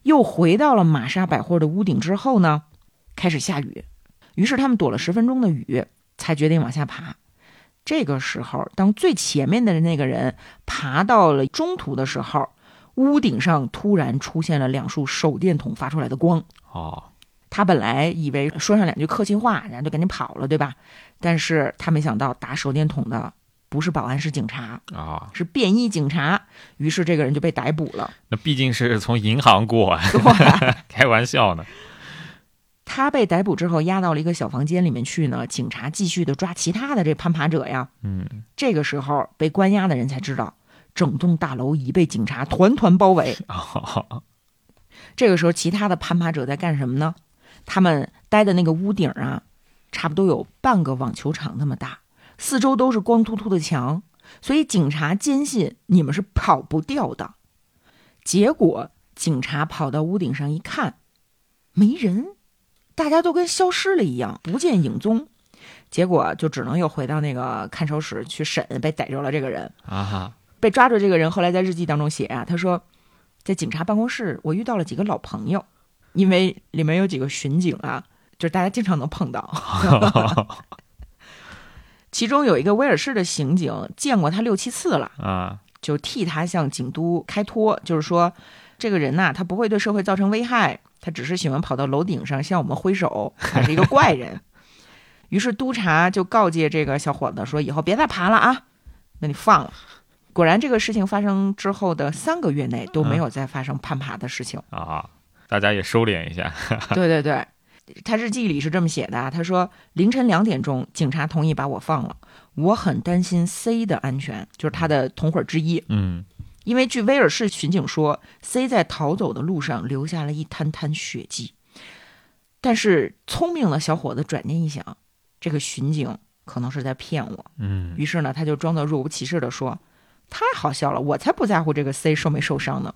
又回到了玛莎百货的屋顶之后呢，开始下雨，于是他们躲了十分钟的雨，才决定往下爬。这个时候，当最前面的那个人爬到了中途的时候，屋顶上突然出现了两束手电筒发出来的光。哦，他本来以为说上两句客气话，然后就赶紧跑了，对吧？但是他没想到打手电筒的不是保安，是警察，啊，是便衣警察。于是这个人就被逮捕了。那毕竟是从银行过，对，开玩笑呢。他被逮捕之后押到了一个小房间里面去呢。警察继续的抓其他的这攀爬者呀。嗯这个时候被关押的人才知道，整栋大楼已被警察团团包围。这个时候，其他的攀爬者在干什么呢？他们待的那个屋顶啊，差不多有半个网球场那么大，四周都是光秃秃的墙，所以警察坚信你们是跑不掉的。结果，警察跑到屋顶上一看，没人，大家都跟消失了一样，不见影踪。结果就只能又回到那个看守室去审被逮着了这个人啊，被抓住这个人后来在日记当中写啊，他说，在警察办公室我遇到了几个老朋友。因为里面有几个巡警啊，就是大家经常能碰到。其中有一个威尔士的刑警见过他六七次了啊，就替他向警督开脱，就是说这个人呐，他不会对社会造成危害，他只是喜欢跑到楼顶上向我们挥手，他是一个怪人。于是督察就告诫这个小伙子说：“以后别再爬了啊，那你放了。”果然，这个事情发生之后的三个月内都没有再发生攀爬的事情啊。大家也收敛一下。对 对对，他日记里是这么写的。他说凌晨两点钟，警察同意把我放了。我很担心 C 的安全，就是他的同伙之一。嗯，因为据威尔士巡警说，C 在逃走的路上留下了一滩滩血迹。但是聪明的小伙子转念一想，这个巡警可能是在骗我。嗯，于是呢，他就装作若无其事的说：“太好笑了，我才不在乎这个 C 受没受伤呢。”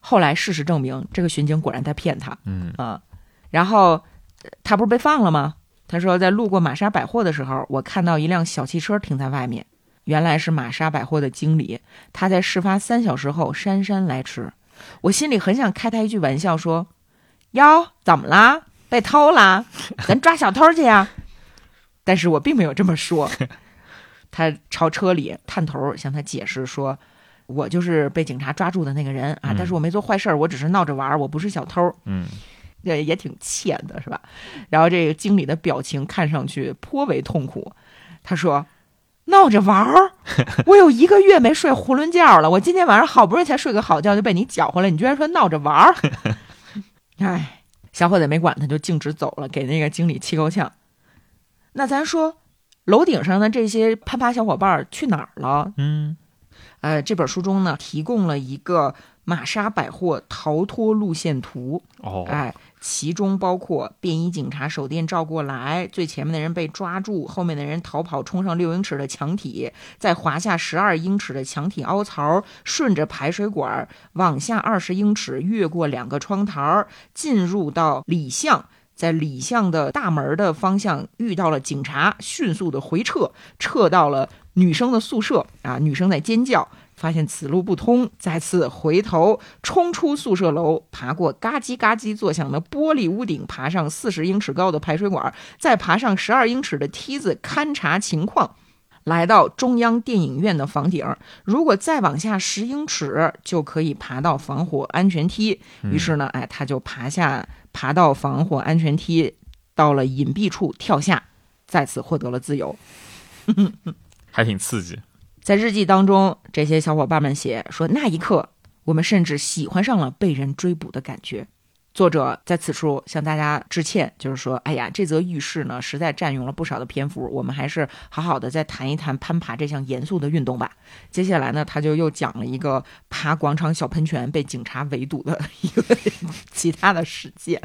后来事实证明，这个巡警果然在骗他。嗯啊，然后他不是被放了吗？他说，在路过玛莎百货的时候，我看到一辆小汽车停在外面，原来是玛莎百货的经理。他在事发三小时后姗姗来迟。我心里很想开他一句玩笑，说：“哟，怎么啦？被偷啦？咱抓小偷去呀！”但是我并没有这么说。他朝车里探头向他解释说。我就是被警察抓住的那个人啊！但是我没做坏事儿，我只是闹着玩，我不是小偷。嗯，也也挺欠的，是吧？然后这个经理的表情看上去颇为痛苦。他说：“闹着玩儿，我有一个月没睡囫囵觉了。我今天晚上好不容易才睡个好觉，就被你搅和了。你居然说闹着玩儿！哎，小伙子没管他，就径直走了，给那个经理气够呛。那咱说，楼顶上的这些攀爬小伙伴去哪儿了？嗯。呃，这本书中呢，提供了一个玛莎百货逃脱路线图。哦，哎，其中包括便衣警察手电照过来，最前面的人被抓住，后面的人逃跑，冲上六英尺的墙体，再滑下十二英尺的墙体凹槽，顺着排水管往下二十英尺，越过两个窗台，进入到里巷。在里巷的大门的方向遇到了警察，迅速的回撤，撤到了女生的宿舍。啊，女生在尖叫，发现此路不通，再次回头冲出宿舍楼，爬过嘎叽嘎叽作响的玻璃屋顶，爬上四十英尺高的排水管，再爬上十二英尺的梯子勘察情况，来到中央电影院的房顶。如果再往下十英尺，就可以爬到防火安全梯。于是呢，哎，他就爬下。爬到防火安全梯，到了隐蔽处跳下，再次获得了自由，还挺刺激。在日记当中，这些小伙伴们写说，那一刻我们甚至喜欢上了被人追捕的感觉。作者在此处向大家致歉，就是说，哎呀，这则轶事呢，实在占用了不少的篇幅，我们还是好好的再谈一谈攀爬这项严肃的运动吧。接下来呢，他就又讲了一个爬广场小喷泉被警察围堵的一个 其他的事件。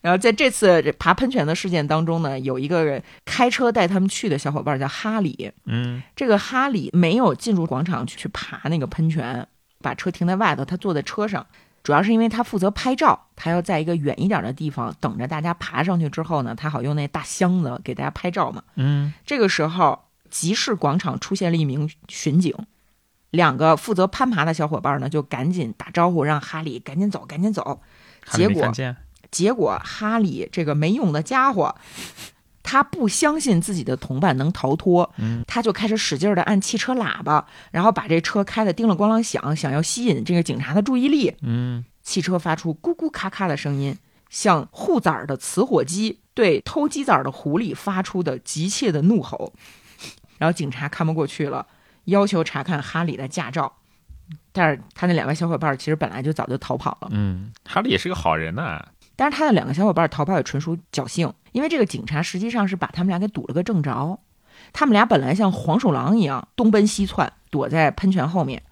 然后在这次爬喷泉的事件当中呢，有一个开车带他们去的小伙伴叫哈里，嗯，这个哈里没有进入广场去爬那个喷泉，把车停在外头，他坐在车上。主要是因为他负责拍照，他要在一个远一点的地方等着大家爬上去之后呢，他好用那大箱子给大家拍照嘛。嗯，这个时候集市广场出现了一名巡警，两个负责攀爬的小伙伴呢就赶紧打招呼让哈利赶紧走，赶紧走。结果结果哈里这个没用的家伙。他不相信自己的同伴能逃脱，他就开始使劲的按汽车喇叭，然后把这车开的叮了咣啷响，想要吸引这个警察的注意力。嗯，汽车发出咕咕咔咔的声音，像护崽儿的雌火鸡对偷鸡崽儿的狐狸发出的急切的怒吼。然后警察看不过去了，要求查看哈里的驾照，但是他那两位小伙伴其实本来就早就逃跑了。嗯，哈利也是个好人呐。但是他的两个小伙伴逃跑也纯属侥幸，因为这个警察实际上是把他们俩给堵了个正着。他们俩本来像黄鼠狼一样东奔西窜，躲在喷泉后面，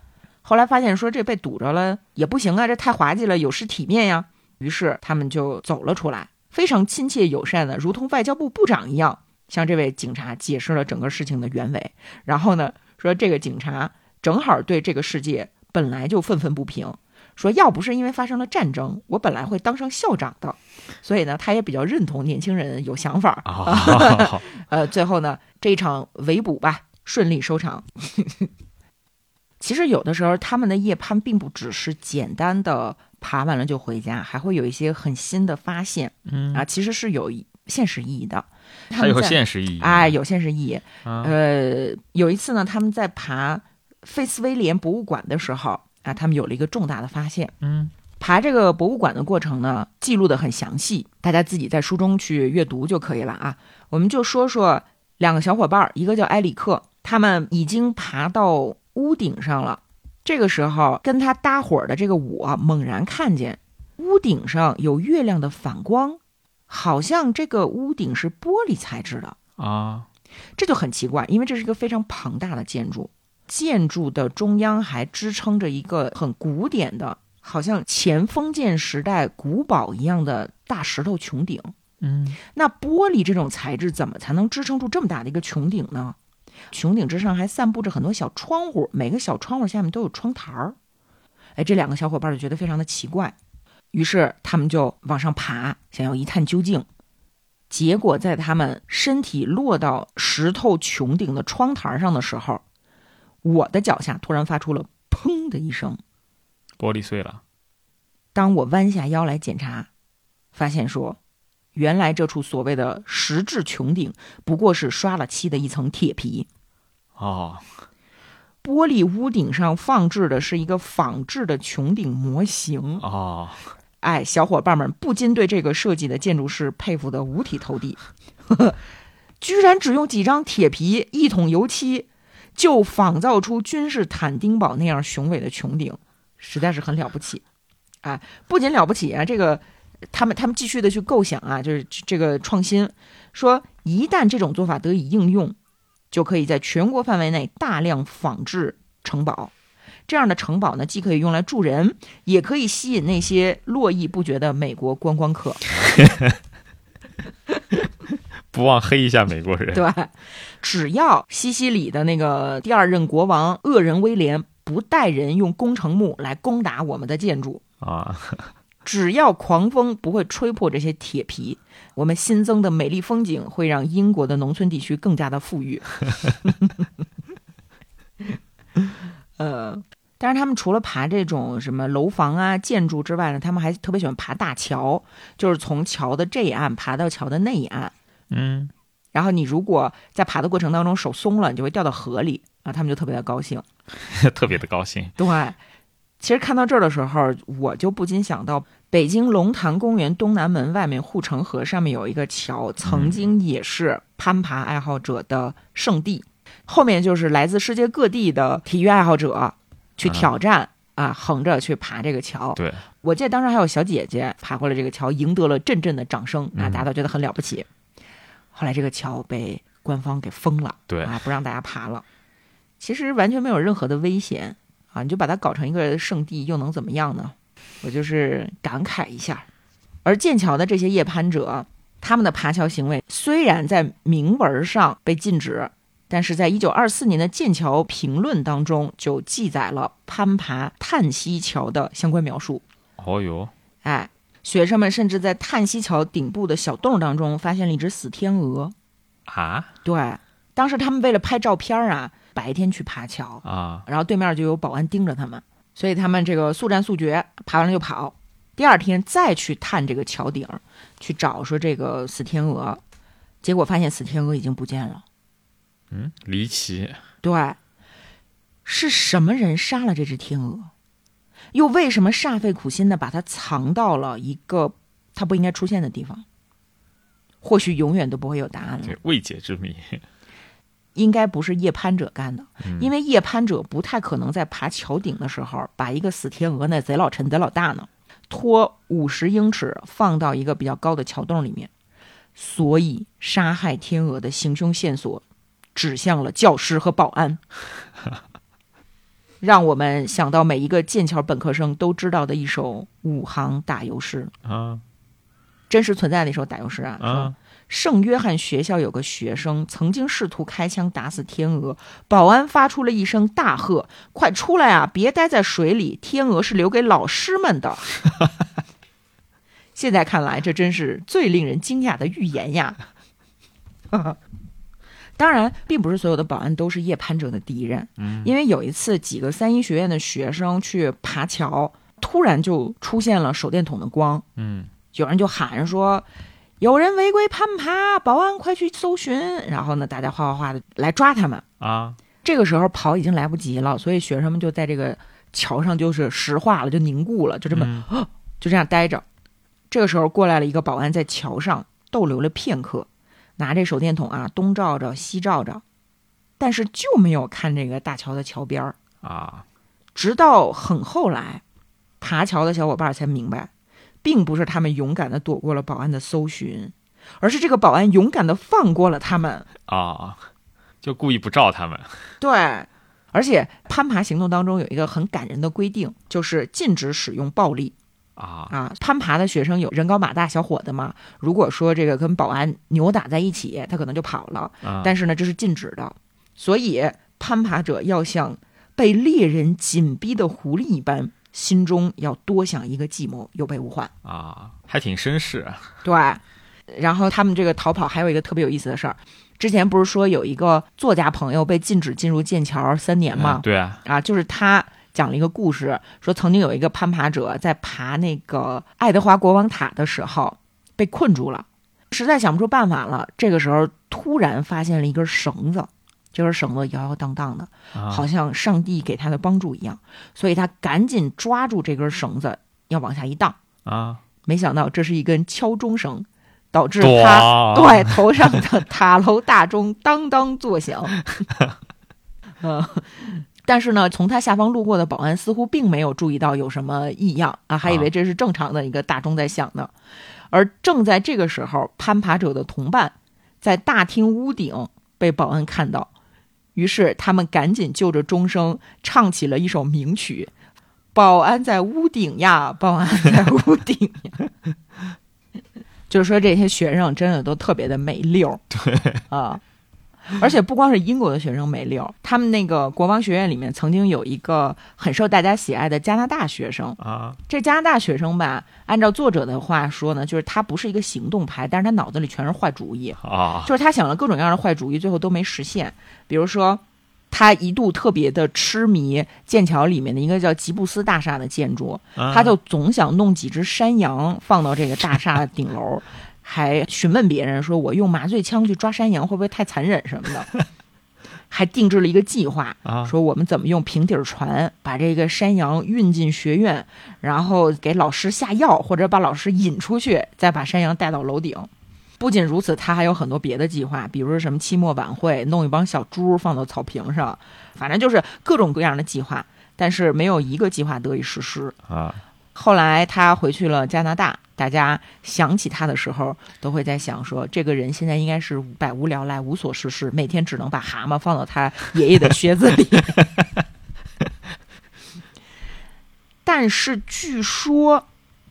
后来发现说这被堵着了也不行啊，这太滑稽了，有失体面呀。于是他们就走了出来，非常亲切友善的，如同外交部部长一样，向这位警察解释了整个事情的原委。然后呢，说这个警察正好对这个世界本来就愤愤不平，说要不是因为发生了战争，我本来会当上校长的。所以呢，他也比较认同年轻人有想法。啊，呃，最后呢，这一场围捕吧顺利收场。其实有的时候，他们的夜攀并不只是简单的爬完了就回家，还会有一些很新的发现。嗯啊，其实是有现实意义的。他还有现实意义。哎，有现实意义。啊呃，有一次呢，他们在爬费斯威廉博物馆的时候啊，他们有了一个重大的发现。嗯爬这个博物馆的过程呢，记录的很详细，大家自己在书中去阅读就可以了啊。我们就说说两个小伙伴儿，一个叫埃里克，他们已经爬到屋顶上了。这个时候，跟他搭伙儿的这个我猛然看见屋顶上有月亮的反光，好像这个屋顶是玻璃材质的。啊，这就很奇怪，因为这是一个非常庞大的建筑，建筑的中央还支撑着一个很古典的，好像前封建时代古堡一样的大石头穹顶。嗯那玻璃这种材质怎么才能支撑住这么大的一个穹顶呢？穹顶之上还散布着很多小窗户，每个小窗户下面都有窗台儿。哎，这两个小伙伴就觉得非常的奇怪，于是他们就往上爬，想要一探究竟。结果在他们身体落到石头穹顶的窗台上的时候，我的脚下突然发出了“砰”的一声。玻璃碎了。当我弯下腰来检查，发现说，原来这处所谓的石质穹顶不过是刷了漆的一层铁皮。哦，玻璃屋顶上放置的是一个仿制的穹顶模型。哦，哎，小伙伴们不禁对这个设计的建筑师佩服得五体投地，居然只用几张铁皮、一桶油漆，就仿造出君士坦丁堡那样雄伟的穹顶，实在是很了不起。啊，不仅了不起啊，这个他们他们继续的去构想啊，就是这个创新，说一旦这种做法得以应用，就可以在全国范围内大量仿制城堡。这样的城堡呢，既可以用来住人，也可以吸引那些络绎不绝的美国观光客。不忘黑一下美国人。对，只要西西里的那个第二任国王恶人威廉不带人用工程木来攻打我们的建筑，啊，只要狂风不会吹破这些铁皮，我们新增的美丽风景会让英国的农村地区更加的富裕。呃，但是他们除了爬这种什么楼房啊、建筑之外呢，他们还特别喜欢爬大桥，就是从桥的这一岸爬到桥的那一岸。嗯，然后你如果在爬的过程当中手松了，你就会掉到河里啊，他们就特别的高兴。特别的高兴。对，其实看到这儿的时候，我就不禁想到，北京龙潭公园东南门外面护城河上面有一个桥，曾经也是攀爬爱好者的圣地。后面就是来自世界各地的体育爱好者去挑战啊，横着去爬这个桥。对，我记得当时还有小姐姐爬过了这个桥，赢得了阵阵的掌声啊，嗯大家都觉得很了不起。后来这个桥被官方给封了，对啊，不让大家爬了。其实完全没有任何的危险啊，你就把它搞成一个圣地，又能怎么样呢？我就是感慨一下。而剑桥的这些夜攀者，他们的爬桥行为虽然在明文上被禁止，但是在一九二四年的剑桥评论当中就记载了攀爬叹息桥的相关描述。哦哟，哎，学生们甚至在叹息桥顶部的小洞当中发现了一只死天鹅。啊对，当时他们为了拍照片啊，白天去爬桥，啊，然后对面就有保安盯着他们，所以他们这个速战速决，爬完了就跑。第二天再去探这个桥顶，去找说这个死天鹅，结果发现死天鹅已经不见了。嗯，离奇。对，是什么人杀了这只天鹅？又为什么煞费苦心的把它藏到了一个它不应该出现的地方？或许永远都不会有答案了。对，未解之谜。应该不是夜攀者干的，嗯因为夜攀者不太可能在爬桥顶的时候把一个死天鹅那贼老沉贼老大呢拖五十英尺放到一个比较高的桥洞里面，所以杀害天鹅的行凶线索指向了教师和保安。让我们想到每一个剑桥本科生都知道的一首五行打油诗，啊真实存在的一首打油诗啊。啊圣约翰学校有个学生曾经试图开枪打死天鹅，保安发出了一声大喝：“快出来啊！别待在水里，天鹅是留给老师们的。”现在看来，这真是最令人惊讶的预言呀！当然，并不是所有的保安都是夜攀者的敌人，嗯。因为有一次，几个三一学院的学生去爬桥，突然就出现了手电筒的光，嗯。有人就喊说：“有人违规攀爬，保安快去搜寻！”然后呢，大家哗哗哗的来抓他们。啊。这个时候跑已经来不及了，所以学生们就在这个桥上就是石化了，就凝固了，就这么、嗯。就这样待着。这个时候过来了一个保安，在桥上逗留了片刻，拿这手电筒啊东照照西照照，但是就没有看这个大桥的桥边儿。啊直到很后来，爬桥的小伙伴才明白，并不是他们勇敢的躲过了保安的搜寻，而是这个保安勇敢的放过了他们。啊，就故意不照他们 对，而且攀爬行动当中有一个很感人的规定，就是禁止使用暴力啊啊。攀爬的学生有人高马大小伙子嘛，如果说这个跟保安扭打在一起，他可能就跑了。啊但是呢，这是禁止的，所以攀爬者要像被猎人紧逼的狐狸一般，心中要多想一个计谋，有备无患。啊，还挺绅士对，然后他们这个逃跑还有一个特别有意思的事儿，之前不是说有一个作家朋友被禁止进入剑桥三年吗嗯？对啊啊，就是他讲了一个故事，说曾经有一个攀爬者在爬那个爱德华国王塔的时候被困住了，实在想不出办法了。这个时候突然发现了一根绳子，这根绳子摇摇荡荡的，啊好像上帝给他的帮助一样，所以他赶紧抓住这根绳子要往下一荡，啊没想到这是一根敲钟绳，导致他对头上的 塔楼大钟当当作响。嗯，但是呢，从他下方路过的保安似乎并没有注意到有什么异样啊，还以为这是正常的一个大钟在响呢。而正在这个时候，攀爬者的同伴在大厅屋顶被保安看到，于是他们赶紧就着钟声唱起了一首名曲：“保安在屋顶呀，保安在屋顶呀。”就是说这些学生真的都特别的没溜儿，对啊，而且不光是英国的学生没溜儿，他们那个国王学院里面曾经有一个很受大家喜爱的加拿大学生。啊这加拿大学生吧，按照作者的话说呢，就是他不是一个行动派，但是他脑子里全是坏主意，啊就是他想了各种各样的坏主意，最后都没实现。比如说，他一度特别的痴迷剑桥里面的一个叫吉布斯大厦的建筑，啊他就总想弄几只山羊放到这个大厦的顶楼，还询问别人说：“我用麻醉枪去抓山羊会不会太残忍什么的？”还定制了一个计划，啊说我们怎么用平底儿船把这个山羊运进学院，然后给老师下药，或者把老师引出去，再把山羊带到楼顶。不仅如此，他还有很多别的计划，比如说什么期末晚会，弄一帮小猪放到草坪上，反正就是各种各样的计划，但是没有一个计划得以实施。啊后来他回去了加拿大，大家想起他的时候，都会在想说，这个人现在应该是百无聊赖、无所事事，每天只能把蛤蟆放到他爷爷的靴子里。但是据说，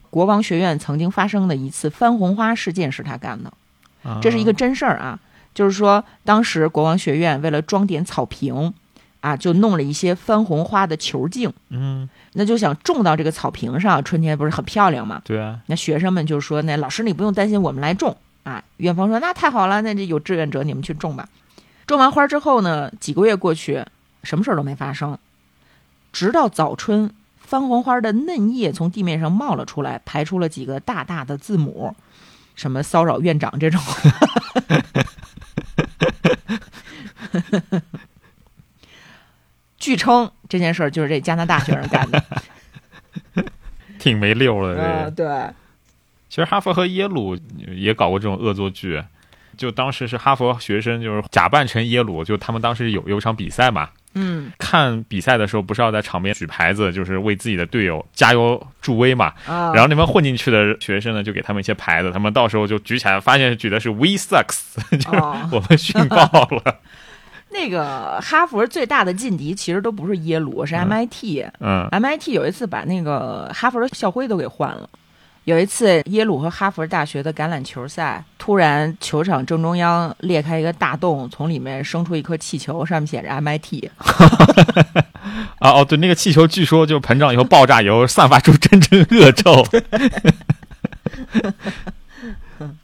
国王学院曾经发生的一次番红花事件是他干的，啊这是一个真事儿啊。就是说，当时国王学院为了装点草坪，啊，就弄了一些番红花的球茎。嗯那就想种到这个草坪上，春天不是很漂亮吗？对啊那学生们就说：“那老师你不用担心，我们来种啊。”院方说：“那太好了，那这有志愿者，你们去种吧。”种完花之后呢，几个月过去，什么事儿都没发生，直到早春，番红花的嫩叶从地面上冒了出来，排出了几个大大的字母，什么骚扰院长这种。据称这件事儿就是这加拿大学生干的。挺没溜的这啊，个。对，其实哈佛和耶鲁也搞过这种恶作剧，就当时是哈佛学生就是假扮成耶鲁，就他们当时有有一场比赛嘛，嗯看比赛的时候不是要在场边举牌子，就是为自己的队友加油助威嘛。啊，然后那帮混进去的学生呢，就给他们一些牌子，他们到时候就举起来，发现举的是 “We sucks”，就是哦我们逊爆了。那个哈佛最大的劲敌其实都不是耶鲁，是 MIT。嗯 MIT 有一次把那个哈佛的校徽都给换了。有一次，耶鲁和哈佛大学的橄榄球赛，突然球场正中央裂开一个大洞，从里面生出一颗气球，上面写着 MIT。啊哦，对，那个气球据说就膨胀以后爆炸以后散发出阵阵恶臭。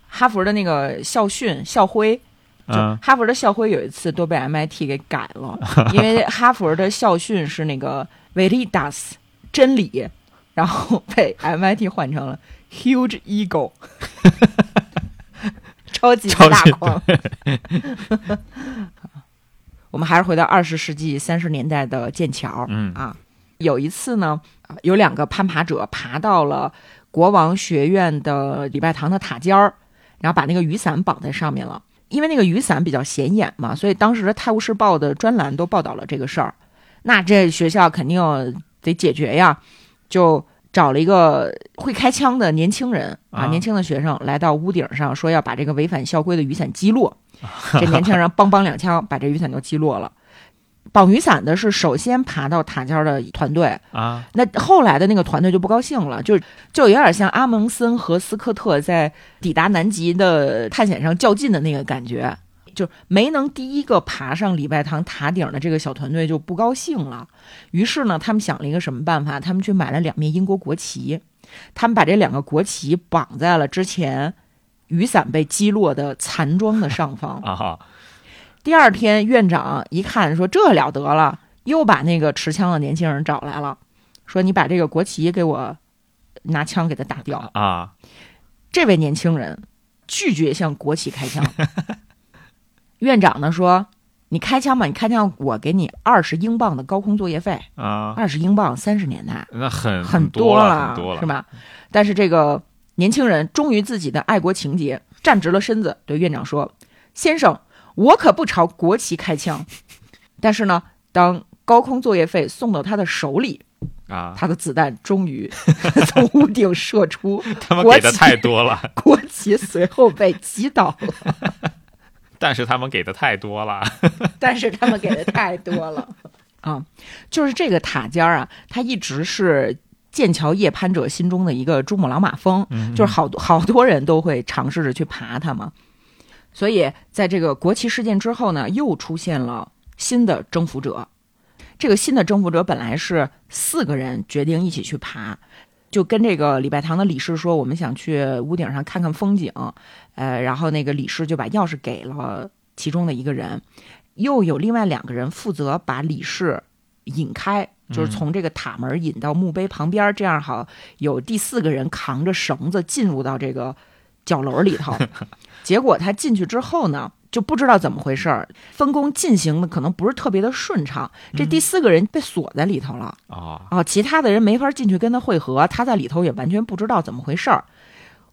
哈佛的那个校训、校徽，就嗯哈佛的校徽有一次都被 MIT 给改了，因为哈佛的校训是那个 Veritas 真理，然后被 MIT 换成了 Huge Ego，超级大狂。我们还是回到二十世纪三十年代的剑桥，嗯啊，有一次呢，啊有两个攀爬者爬到了国王学院的礼拜堂的塔尖儿，然后把那个雨伞绑在上面了。因为那个雨伞比较显眼嘛，所以当时的《泰晤士报》的专栏都报道了这个事儿。那这学校肯定得解决呀，就找了一个会开枪的年轻人啊，啊年轻的学生来到屋顶上，说要把这个违反校规的雨伞击落。这年轻人梆梆两枪把这雨伞就击落了。绑雨伞的是首先爬到塔尖儿的团队，啊，那后来的那个团队就不高兴了，就就有点像阿蒙森和斯科特在抵达南极的探险上较劲的那个感觉，就没能第一个爬上礼拜堂塔顶的这个小团队就不高兴了。于是呢，他们想了一个什么办法？他们去买了两面英国国旗，他们把这两个国旗绑在了之前雨伞被击落的残桩的上方。啊哈，第二天，院长一看说这了得了，又把那个持枪的年轻人找来了，说你把这个国旗给我拿枪给他打掉。啊，这位年轻人拒绝向国旗开枪。院长呢说：“你开枪吧，你开枪，我给你二十英镑的高空作业费。啊，二十英镑，三十年代那很很多了，很多了，是？吧？但是这个年轻人忠于自己的爱国情节，站直了身子，对院长说：“先生，我可不朝国旗开枪。”但是呢，当高空作业费送到他的手里，啊，他的子弹终于 从屋顶射出，他们给的太多了，国旗随后被击倒了。但是他们给的太多了，但是他们给的太多了啊！就是这个塔尖儿啊，它一直是剑桥夜攀者心中的一个珠穆朗玛峰，嗯就是好多好多人都会尝试着去爬它嘛。所以在这个国旗事件之后呢，又出现了新的征服者。这个新的征服者本来是四个人决定一起去爬，就跟这个礼拜堂的理事说，我们想去屋顶上看看风景。呃，然后那个理事就把钥匙给了其中的一个人，又有另外两个人负责把理事引开，就是从这个塔门引到墓碑旁边，这样好有第四个人扛着绳子进入到这个角楼里头。结果他进去之后呢，就不知道怎么回事儿，分工进行的可能不是特别的顺畅，这第四个人被锁在里头了。啊，啊，其他的人没法进去跟他会合，他在里头也完全不知道怎么回事儿，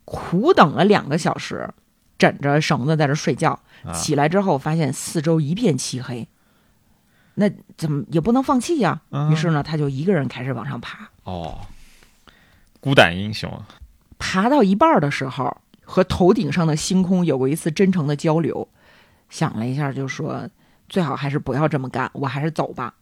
苦等了两个小时，枕着绳子在这睡觉。啊。起来之后发现四周一片漆黑，那怎么也不能放弃呀、嗯。于是呢，他就一个人开始往上爬。哦，孤胆英雄，爬到一半儿的时候，和头顶上的星空有过一次真诚的交流。想了一下，就说最好还是不要这么干，我还是走吧。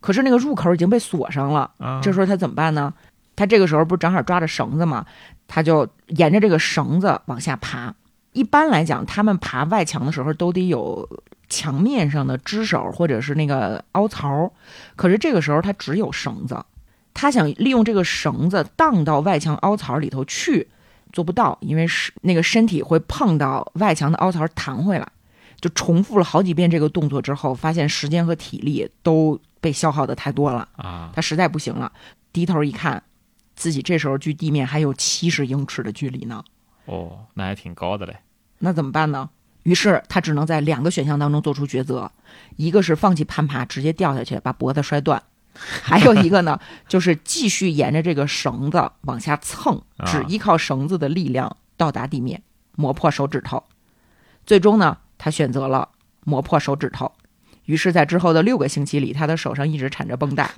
可是那个入口已经被锁上了，啊这时候他怎么办呢？他这个时候不是正好抓着绳子吗？他就沿着这个绳子往下爬。一般来讲，他们爬外墙的时候都得有墙面上的支手或者是那个凹槽，可是这个时候他只有绳子，他想利用这个绳子荡到外墙凹槽里头去，做不到，因为是那个身体会碰到外墙的凹槽弹回来。就重复了好几遍这个动作之后，发现时间和体力都被消耗的太多了。啊，他实在不行了，低头一看，自己这时候距地面还有七十英尺的距离呢，哦，那还挺高的嘞，那怎么办呢？于是他只能在两个选项当中做出抉择，一个是放弃攀爬，直接掉下去把脖子摔断，还有一个呢，就是继续沿着这个绳子往下蹭，啊只依靠绳子的力量到达地面，磨破手指头。最终呢，他选择了磨破手指头。于是，在之后的六个星期里，他的手上一直缠着绷带。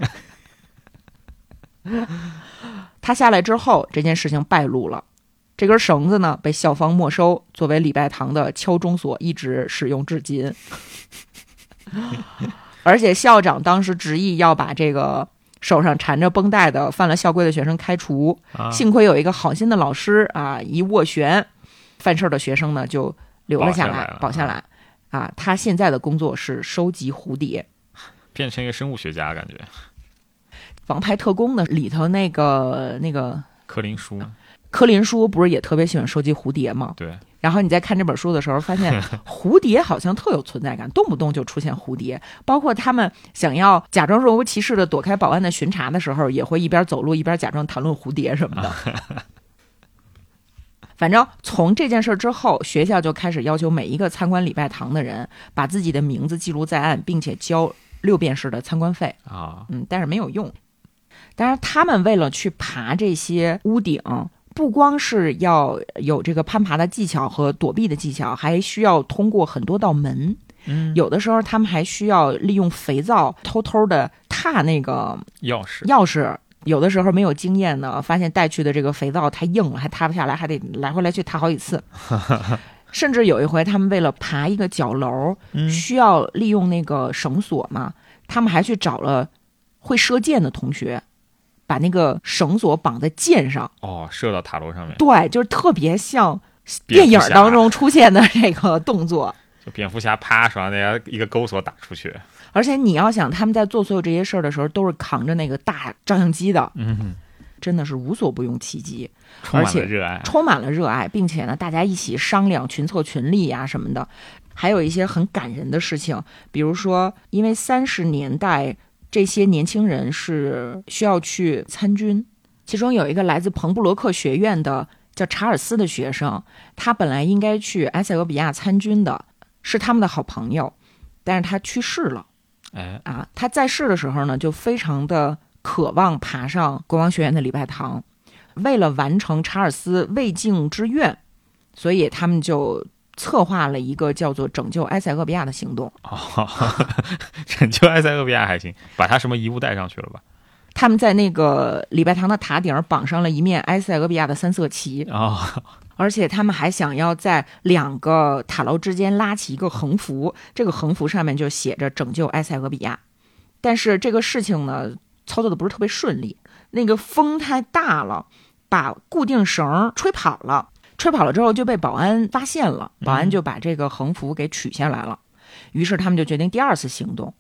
他下来之后，这件事情败露了。这根绳子呢，被校方没收，作为礼拜堂的敲钟锁，一直使用至今。而且校长当时执意要把这个手上缠着绷带的犯了校规的学生开除，啊幸亏有一个好心的老师啊，一斡旋，犯事儿的学生呢就留了下来，保下来。啊，他现在的工作是收集蝴蝶。变成一个生物学家，感觉王牌特工呢里头那个那个柯林叔，柯林叔不是也特别喜欢收集蝴蝶吗？对，然后你在看这本书的时候，发现 蝴蝶好像特有存在感，动不动就出现蝴蝶。包括他们想要假装若无其事的躲开保安的巡查的时候，也会一边走路一边假装谈论蝴蝶什么的。反正从这件事之后，学校就开始要求每一个参观礼拜堂的人把自己的名字记录在案，并且交六便士的参观费。啊，嗯，但是没有用。当然，他们为了去爬这些屋顶，不光是要有这个攀爬的技巧和躲避的技巧，还需要通过很多道门。嗯，有的时候，他们还需要利用肥皂偷偷的踏那个钥匙钥匙。有的时候没有经验呢，发现带去的这个肥皂太硬了，还踏不下来，还得来回来去踏好几次。甚至有一回，他们为了爬一个角楼，嗯需要利用那个绳索嘛，他们还去找了会射箭的同学，把那个绳索绑在箭上。哦，射到塔楼上面，对，就是特别像电影当，中出现的这个动作。就蝙蝠侠啪手上那家一个钩索打出去，而且你要想，他们在做所有这些事儿的时候，都是扛着那个大照相机的，嗯，真的是无所不用其极，充满而且了热爱，充满了热爱，并且呢，大家一起商量、群策群力呀、什么的。还有一些很感人的事情，比如说，因为三十年代这些年轻人是需要去参军，其中有一个来自彭布罗克学院的叫查尔斯的学生，他本来应该去埃塞俄比亚参军的，是他们的好朋友，但是他去世了。哎，啊，他在世的时候呢，就非常的渴望爬上国王学院的礼拜堂。为了完成查尔斯未竟之愿，所以他们就策划了一个叫做“拯救埃塞俄比亚”的行动。哦，拯救埃塞俄比亚还行，把他什么遗物带上去了吧？他们在那个礼拜堂的塔顶绑上了一面埃塞俄比亚的三色旗，哦，而且他们还想要在两个塔楼之间拉起一个横幅，这个横幅上面就写着“拯救埃塞俄比亚”。但是这个事情呢，操作的不是特别顺利，那个风太大了，把固定绳吹跑了。吹跑了之后就被保安发现了，保安就把这个横幅给取下来了。于是他们就决定第二次行动。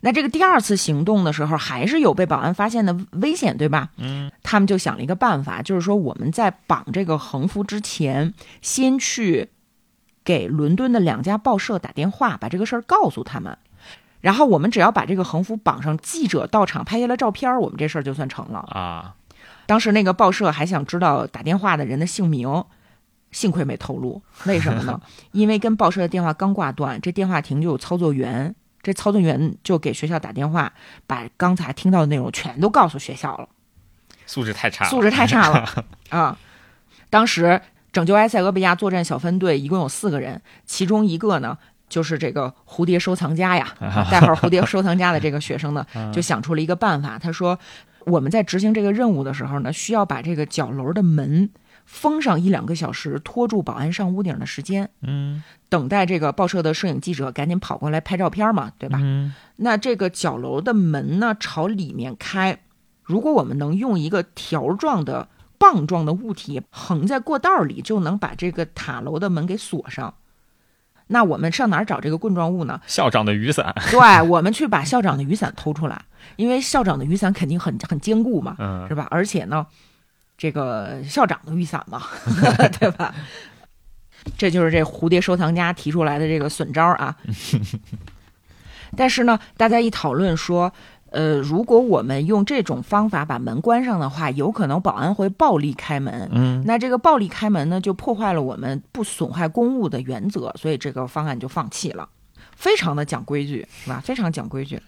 那这个第二次行动的时候，还是有被保安发现的危险，对吧？嗯，他们就想了一个办法，就是说我们在绑这个横幅之前，先去给伦敦的两家报社打电话，把这个事儿告诉他们。然后我们只要把这个横幅绑上，记者到场拍下来照片儿，我们这事儿就算成了。啊，当时那个报社还想知道打电话的人的姓名，幸亏没透露。为什么呢？因为跟报社的电话刚挂断，这电话亭就有操作员，这操作员就给学校打电话，把刚才听到的内容全都告诉学校了。素质太差了，素质太差了 啊！当时拯救埃塞俄比亚作战小分队一共有四个人，其中一个呢就是这个蝴蝶收藏家呀，代号蝴蝶收藏家的这个学生呢，就想出了一个办法。他说，我们在执行这个任务的时候呢，需要把这个角楼的门封上一两个小时，拖住保安上屋顶的时间，嗯等待这个报社的摄影记者赶紧跑过来拍照片嘛，对吧？嗯那这个角楼的门呢朝里面开，如果我们能用一个条状的棒状的物体横在过道里，就能把这个塔楼的门给锁上。那我们上哪儿找这个棍状物呢？校长的雨伞，对，我们去把校长的雨伞偷出来，因为校长的雨伞肯定很很坚固嘛，嗯是吧？而且呢，这个校长的雨伞嘛，对吧？这就是这蝴蝶收藏家提出来的这个损招啊。但是呢，大家一讨论说，呃，如果我们用这种方法把门关上的话，有可能保安会暴力开门。嗯那这个暴力开门呢，就破坏了我们不损害公物的原则，所以这个方案就放弃了。非常的讲规矩，是吧？非常讲规矩。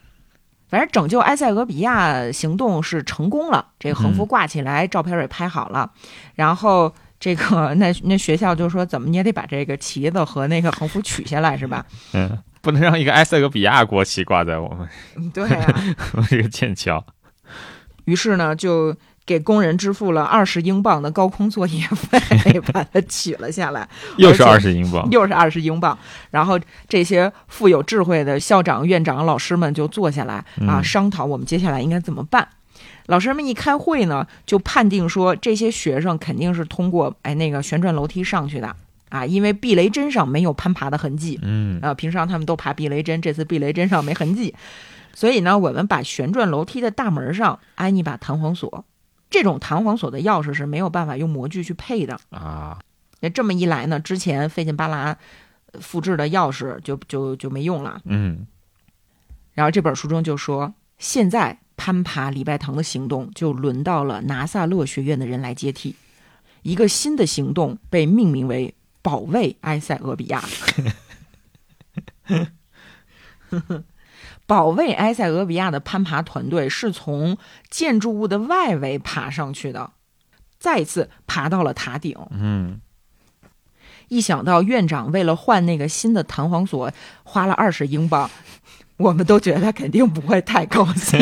反正拯救埃塞俄比亚行动是成功了，这个横幅挂起来，照片也拍好了，然后这个 那那学校就说，怎么你也得把这个旗子和那个横幅取下来，是吧？嗯，不能让一个埃塞俄比亚国旗挂在我们对啊。这个剑桥，于是呢，就给工人支付了二十英镑的高空作业费，把它取了下来，又是二十英镑，又是二十英镑。然后这些富有智慧的校长、院长、老师们就坐下来啊，嗯商讨我们接下来应该怎么办。老师们一开会呢，就判定说这些学生肯定是通过哎那个旋转楼梯上去的啊，因为避雷针上没有攀爬的痕迹。嗯啊，平常他们都爬避雷针，这次避雷针上没痕迹，所以呢，我们把旋转楼梯的大门上安一把弹簧锁。这种弹簧锁的钥匙是没有办法用模具去配的。啊，那这么一来呢，之前费劲巴拉呃复制的钥匙就就就没用了。嗯然后这本书中就说，现在攀爬礼拜堂的行动就轮到了拿撒勒学院的人来接替，一个新的行动被命名为“保卫埃塞俄比亚”。保卫埃塞俄比亚的攀爬团队是从建筑物的外围爬上去的，再一次爬到了塔顶。嗯，一想到院长为了换那个新的弹簧锁花了二十英镑，我们都觉得他肯定不会太高兴。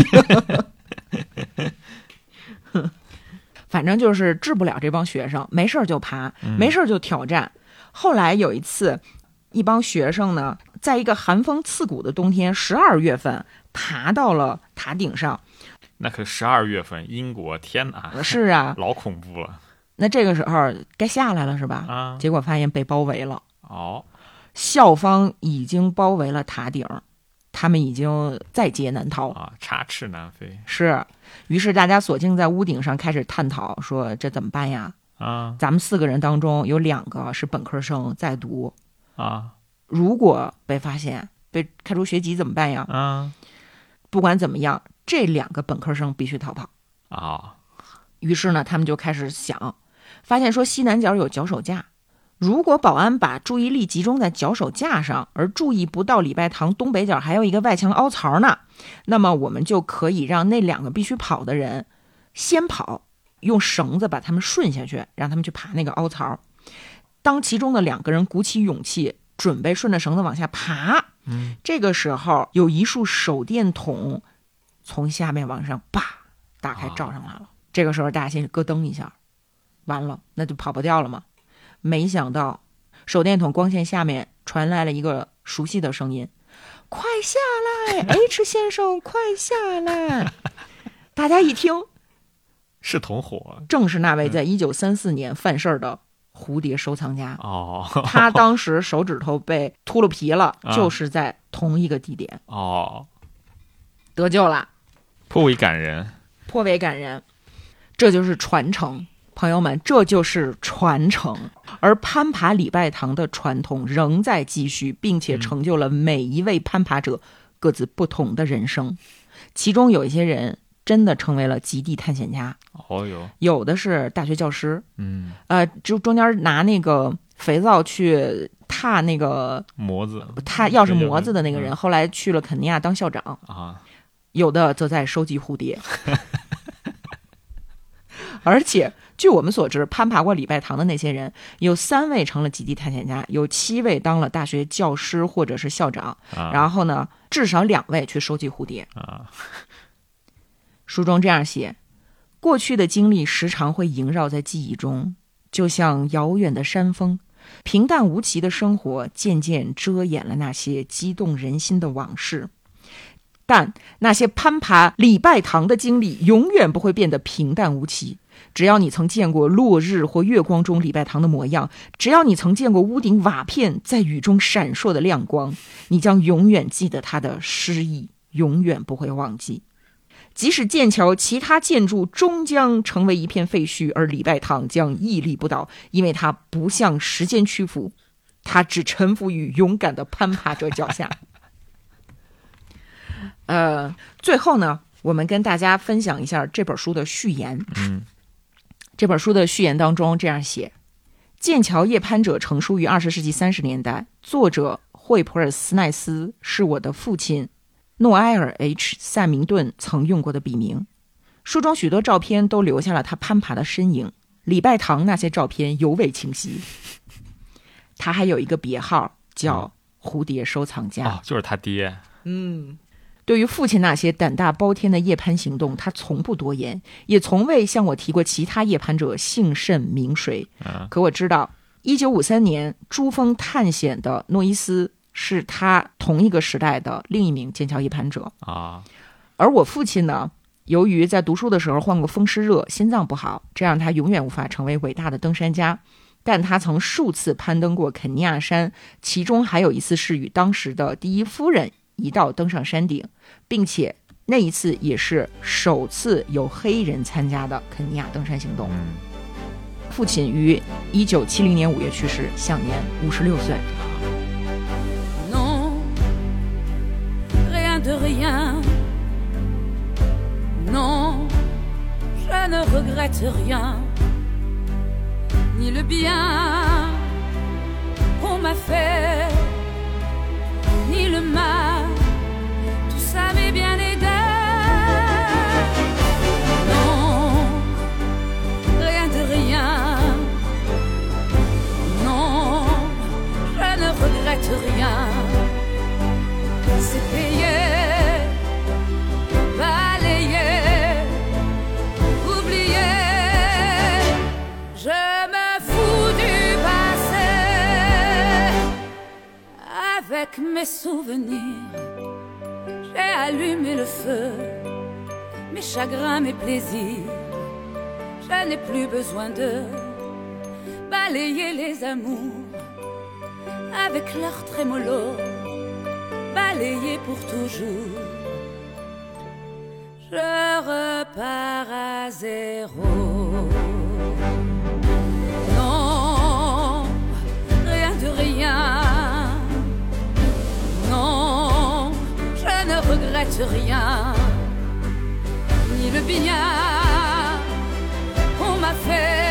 反正就是治不了这帮学生，没事儿就爬，没事儿就挑战。后来有一次，一帮学生呢，在一个寒风刺骨的冬天，十二月份爬到了塔顶上。那可十二月份，英国，天哪，是啊，老恐怖了那这个时候该下来了是吧？啊！结果发现被包围了。哦，校方已经包围了塔顶，他们已经在劫难逃。啊，插翅难飞是，于是大家索性在屋顶上开始探讨，说这怎么办呀？啊咱们四个人当中有两个是本科生在读，啊如果被发现被开除学籍怎么办呀？啊不管怎么样，这两个本科生必须逃跑。啊！于是呢，他们就开始想，发现说西南角有脚手架，如果保安把注意力集中在脚手架上，而注意不到礼拜堂东北角还有一个外墙凹槽呢，那么我们就可以让那两个必须跑的人先跑，用绳子把他们顺下去，让他们去爬那个凹槽。当其中的两个人鼓起勇气，准备顺着绳子往下爬，嗯，这个时候有一束手电筒从下面往上叭打开照上来了。这个时候大家先咯噔一下，完了，那就跑不掉了嘛。没想到手电筒光线下面传来了一个熟悉的声音：“快下来，H 先生，快下来！”大家一听，是同伙正是那位在一九三四年犯事儿的蝴蝶收藏家。哦 他当时手指头被秃噜皮了，啊就是在同一个地点哦，得救了。颇为感人颇为感人。这就是传承，朋友们，这就是传承。而攀爬礼拜堂的传统仍在继续，并且成就了每一位攀爬者各自不同的人生。其中有一些人真的成为了极地探险家，哦哟，有的是大学教师，嗯，呃，就中间拿那个肥皂去踏那个模子。踏钥匙模子的那个人，嗯。后来去了肯尼亚当校长。啊，有的则在收集蝴蝶。而且，据我们所知，攀爬过礼拜堂的那些人，有三位成了极地探险家，有七位当了大学教师或者是校长，啊。然后呢，至少两位去收集蝴蝶。啊书中这样写：过去的经历时常会萦绕在记忆中，就像遥远的山峰。平淡无奇的生活渐渐遮掩了那些激动人心的往事，但那些攀爬礼拜堂的经历永远不会变得平淡无奇。只要你曾见过落日或月光中礼拜堂的模样，只要你曾见过屋顶瓦片在雨中闪烁的亮光，你将永远记得它的诗意，永远不会忘记。即使剑桥其他建筑终将成为一片废墟，而礼拜堂将屹立不倒，因为它不向时间屈服，它只臣服于勇敢的攀爬者脚下。呃，最后呢，我们跟大家分享一下这本书的序言。嗯这本书的序言当中这样写：剑桥夜攀者成书于二十世纪三十年代，作者惠普尔斯奈斯是我的父亲诺埃尔 ·H· 萨明顿曾用过的笔名。书中许多照片都留下了他攀爬的身影，礼拜堂那些照片尤为清晰。他还有一个别号叫“蝴蝶收藏家”。哦，就是他爹嗯，对于父亲那些胆大包天的夜攀行动，他从不多言，也从未向我提过其他夜攀者姓甚名谁。可我知道，一九五三年珠峰探险的诺伊斯是他同一个时代的另一名剑桥一盘者啊。而我父亲呢，由于在读书的时候患过风湿热，心脏不好，这让他永远无法成为伟大的登山家。但他曾数次攀登过肯尼亚山，其中还有一次是与当时的第一夫人一道登上山顶，并且那一次也是首次有黑人参加的肯尼亚登山行动。父亲于一九七零年五月去世，享年五十六岁。Ni le bien qu'on m'a fait, ni le mal, tout ça m'est bien aidé. Non, rien de rien. Non, je ne regrette rien. C'est payé. Mes souvenirs, j'ai allumé le feu, mes chagrins, mes plaisirs. Je n'ai plus besoin de balayer les amours avec leur trémolo, balayer pour toujours. Je repars à zéro. Rien, ni le bien qu'on m'a fait.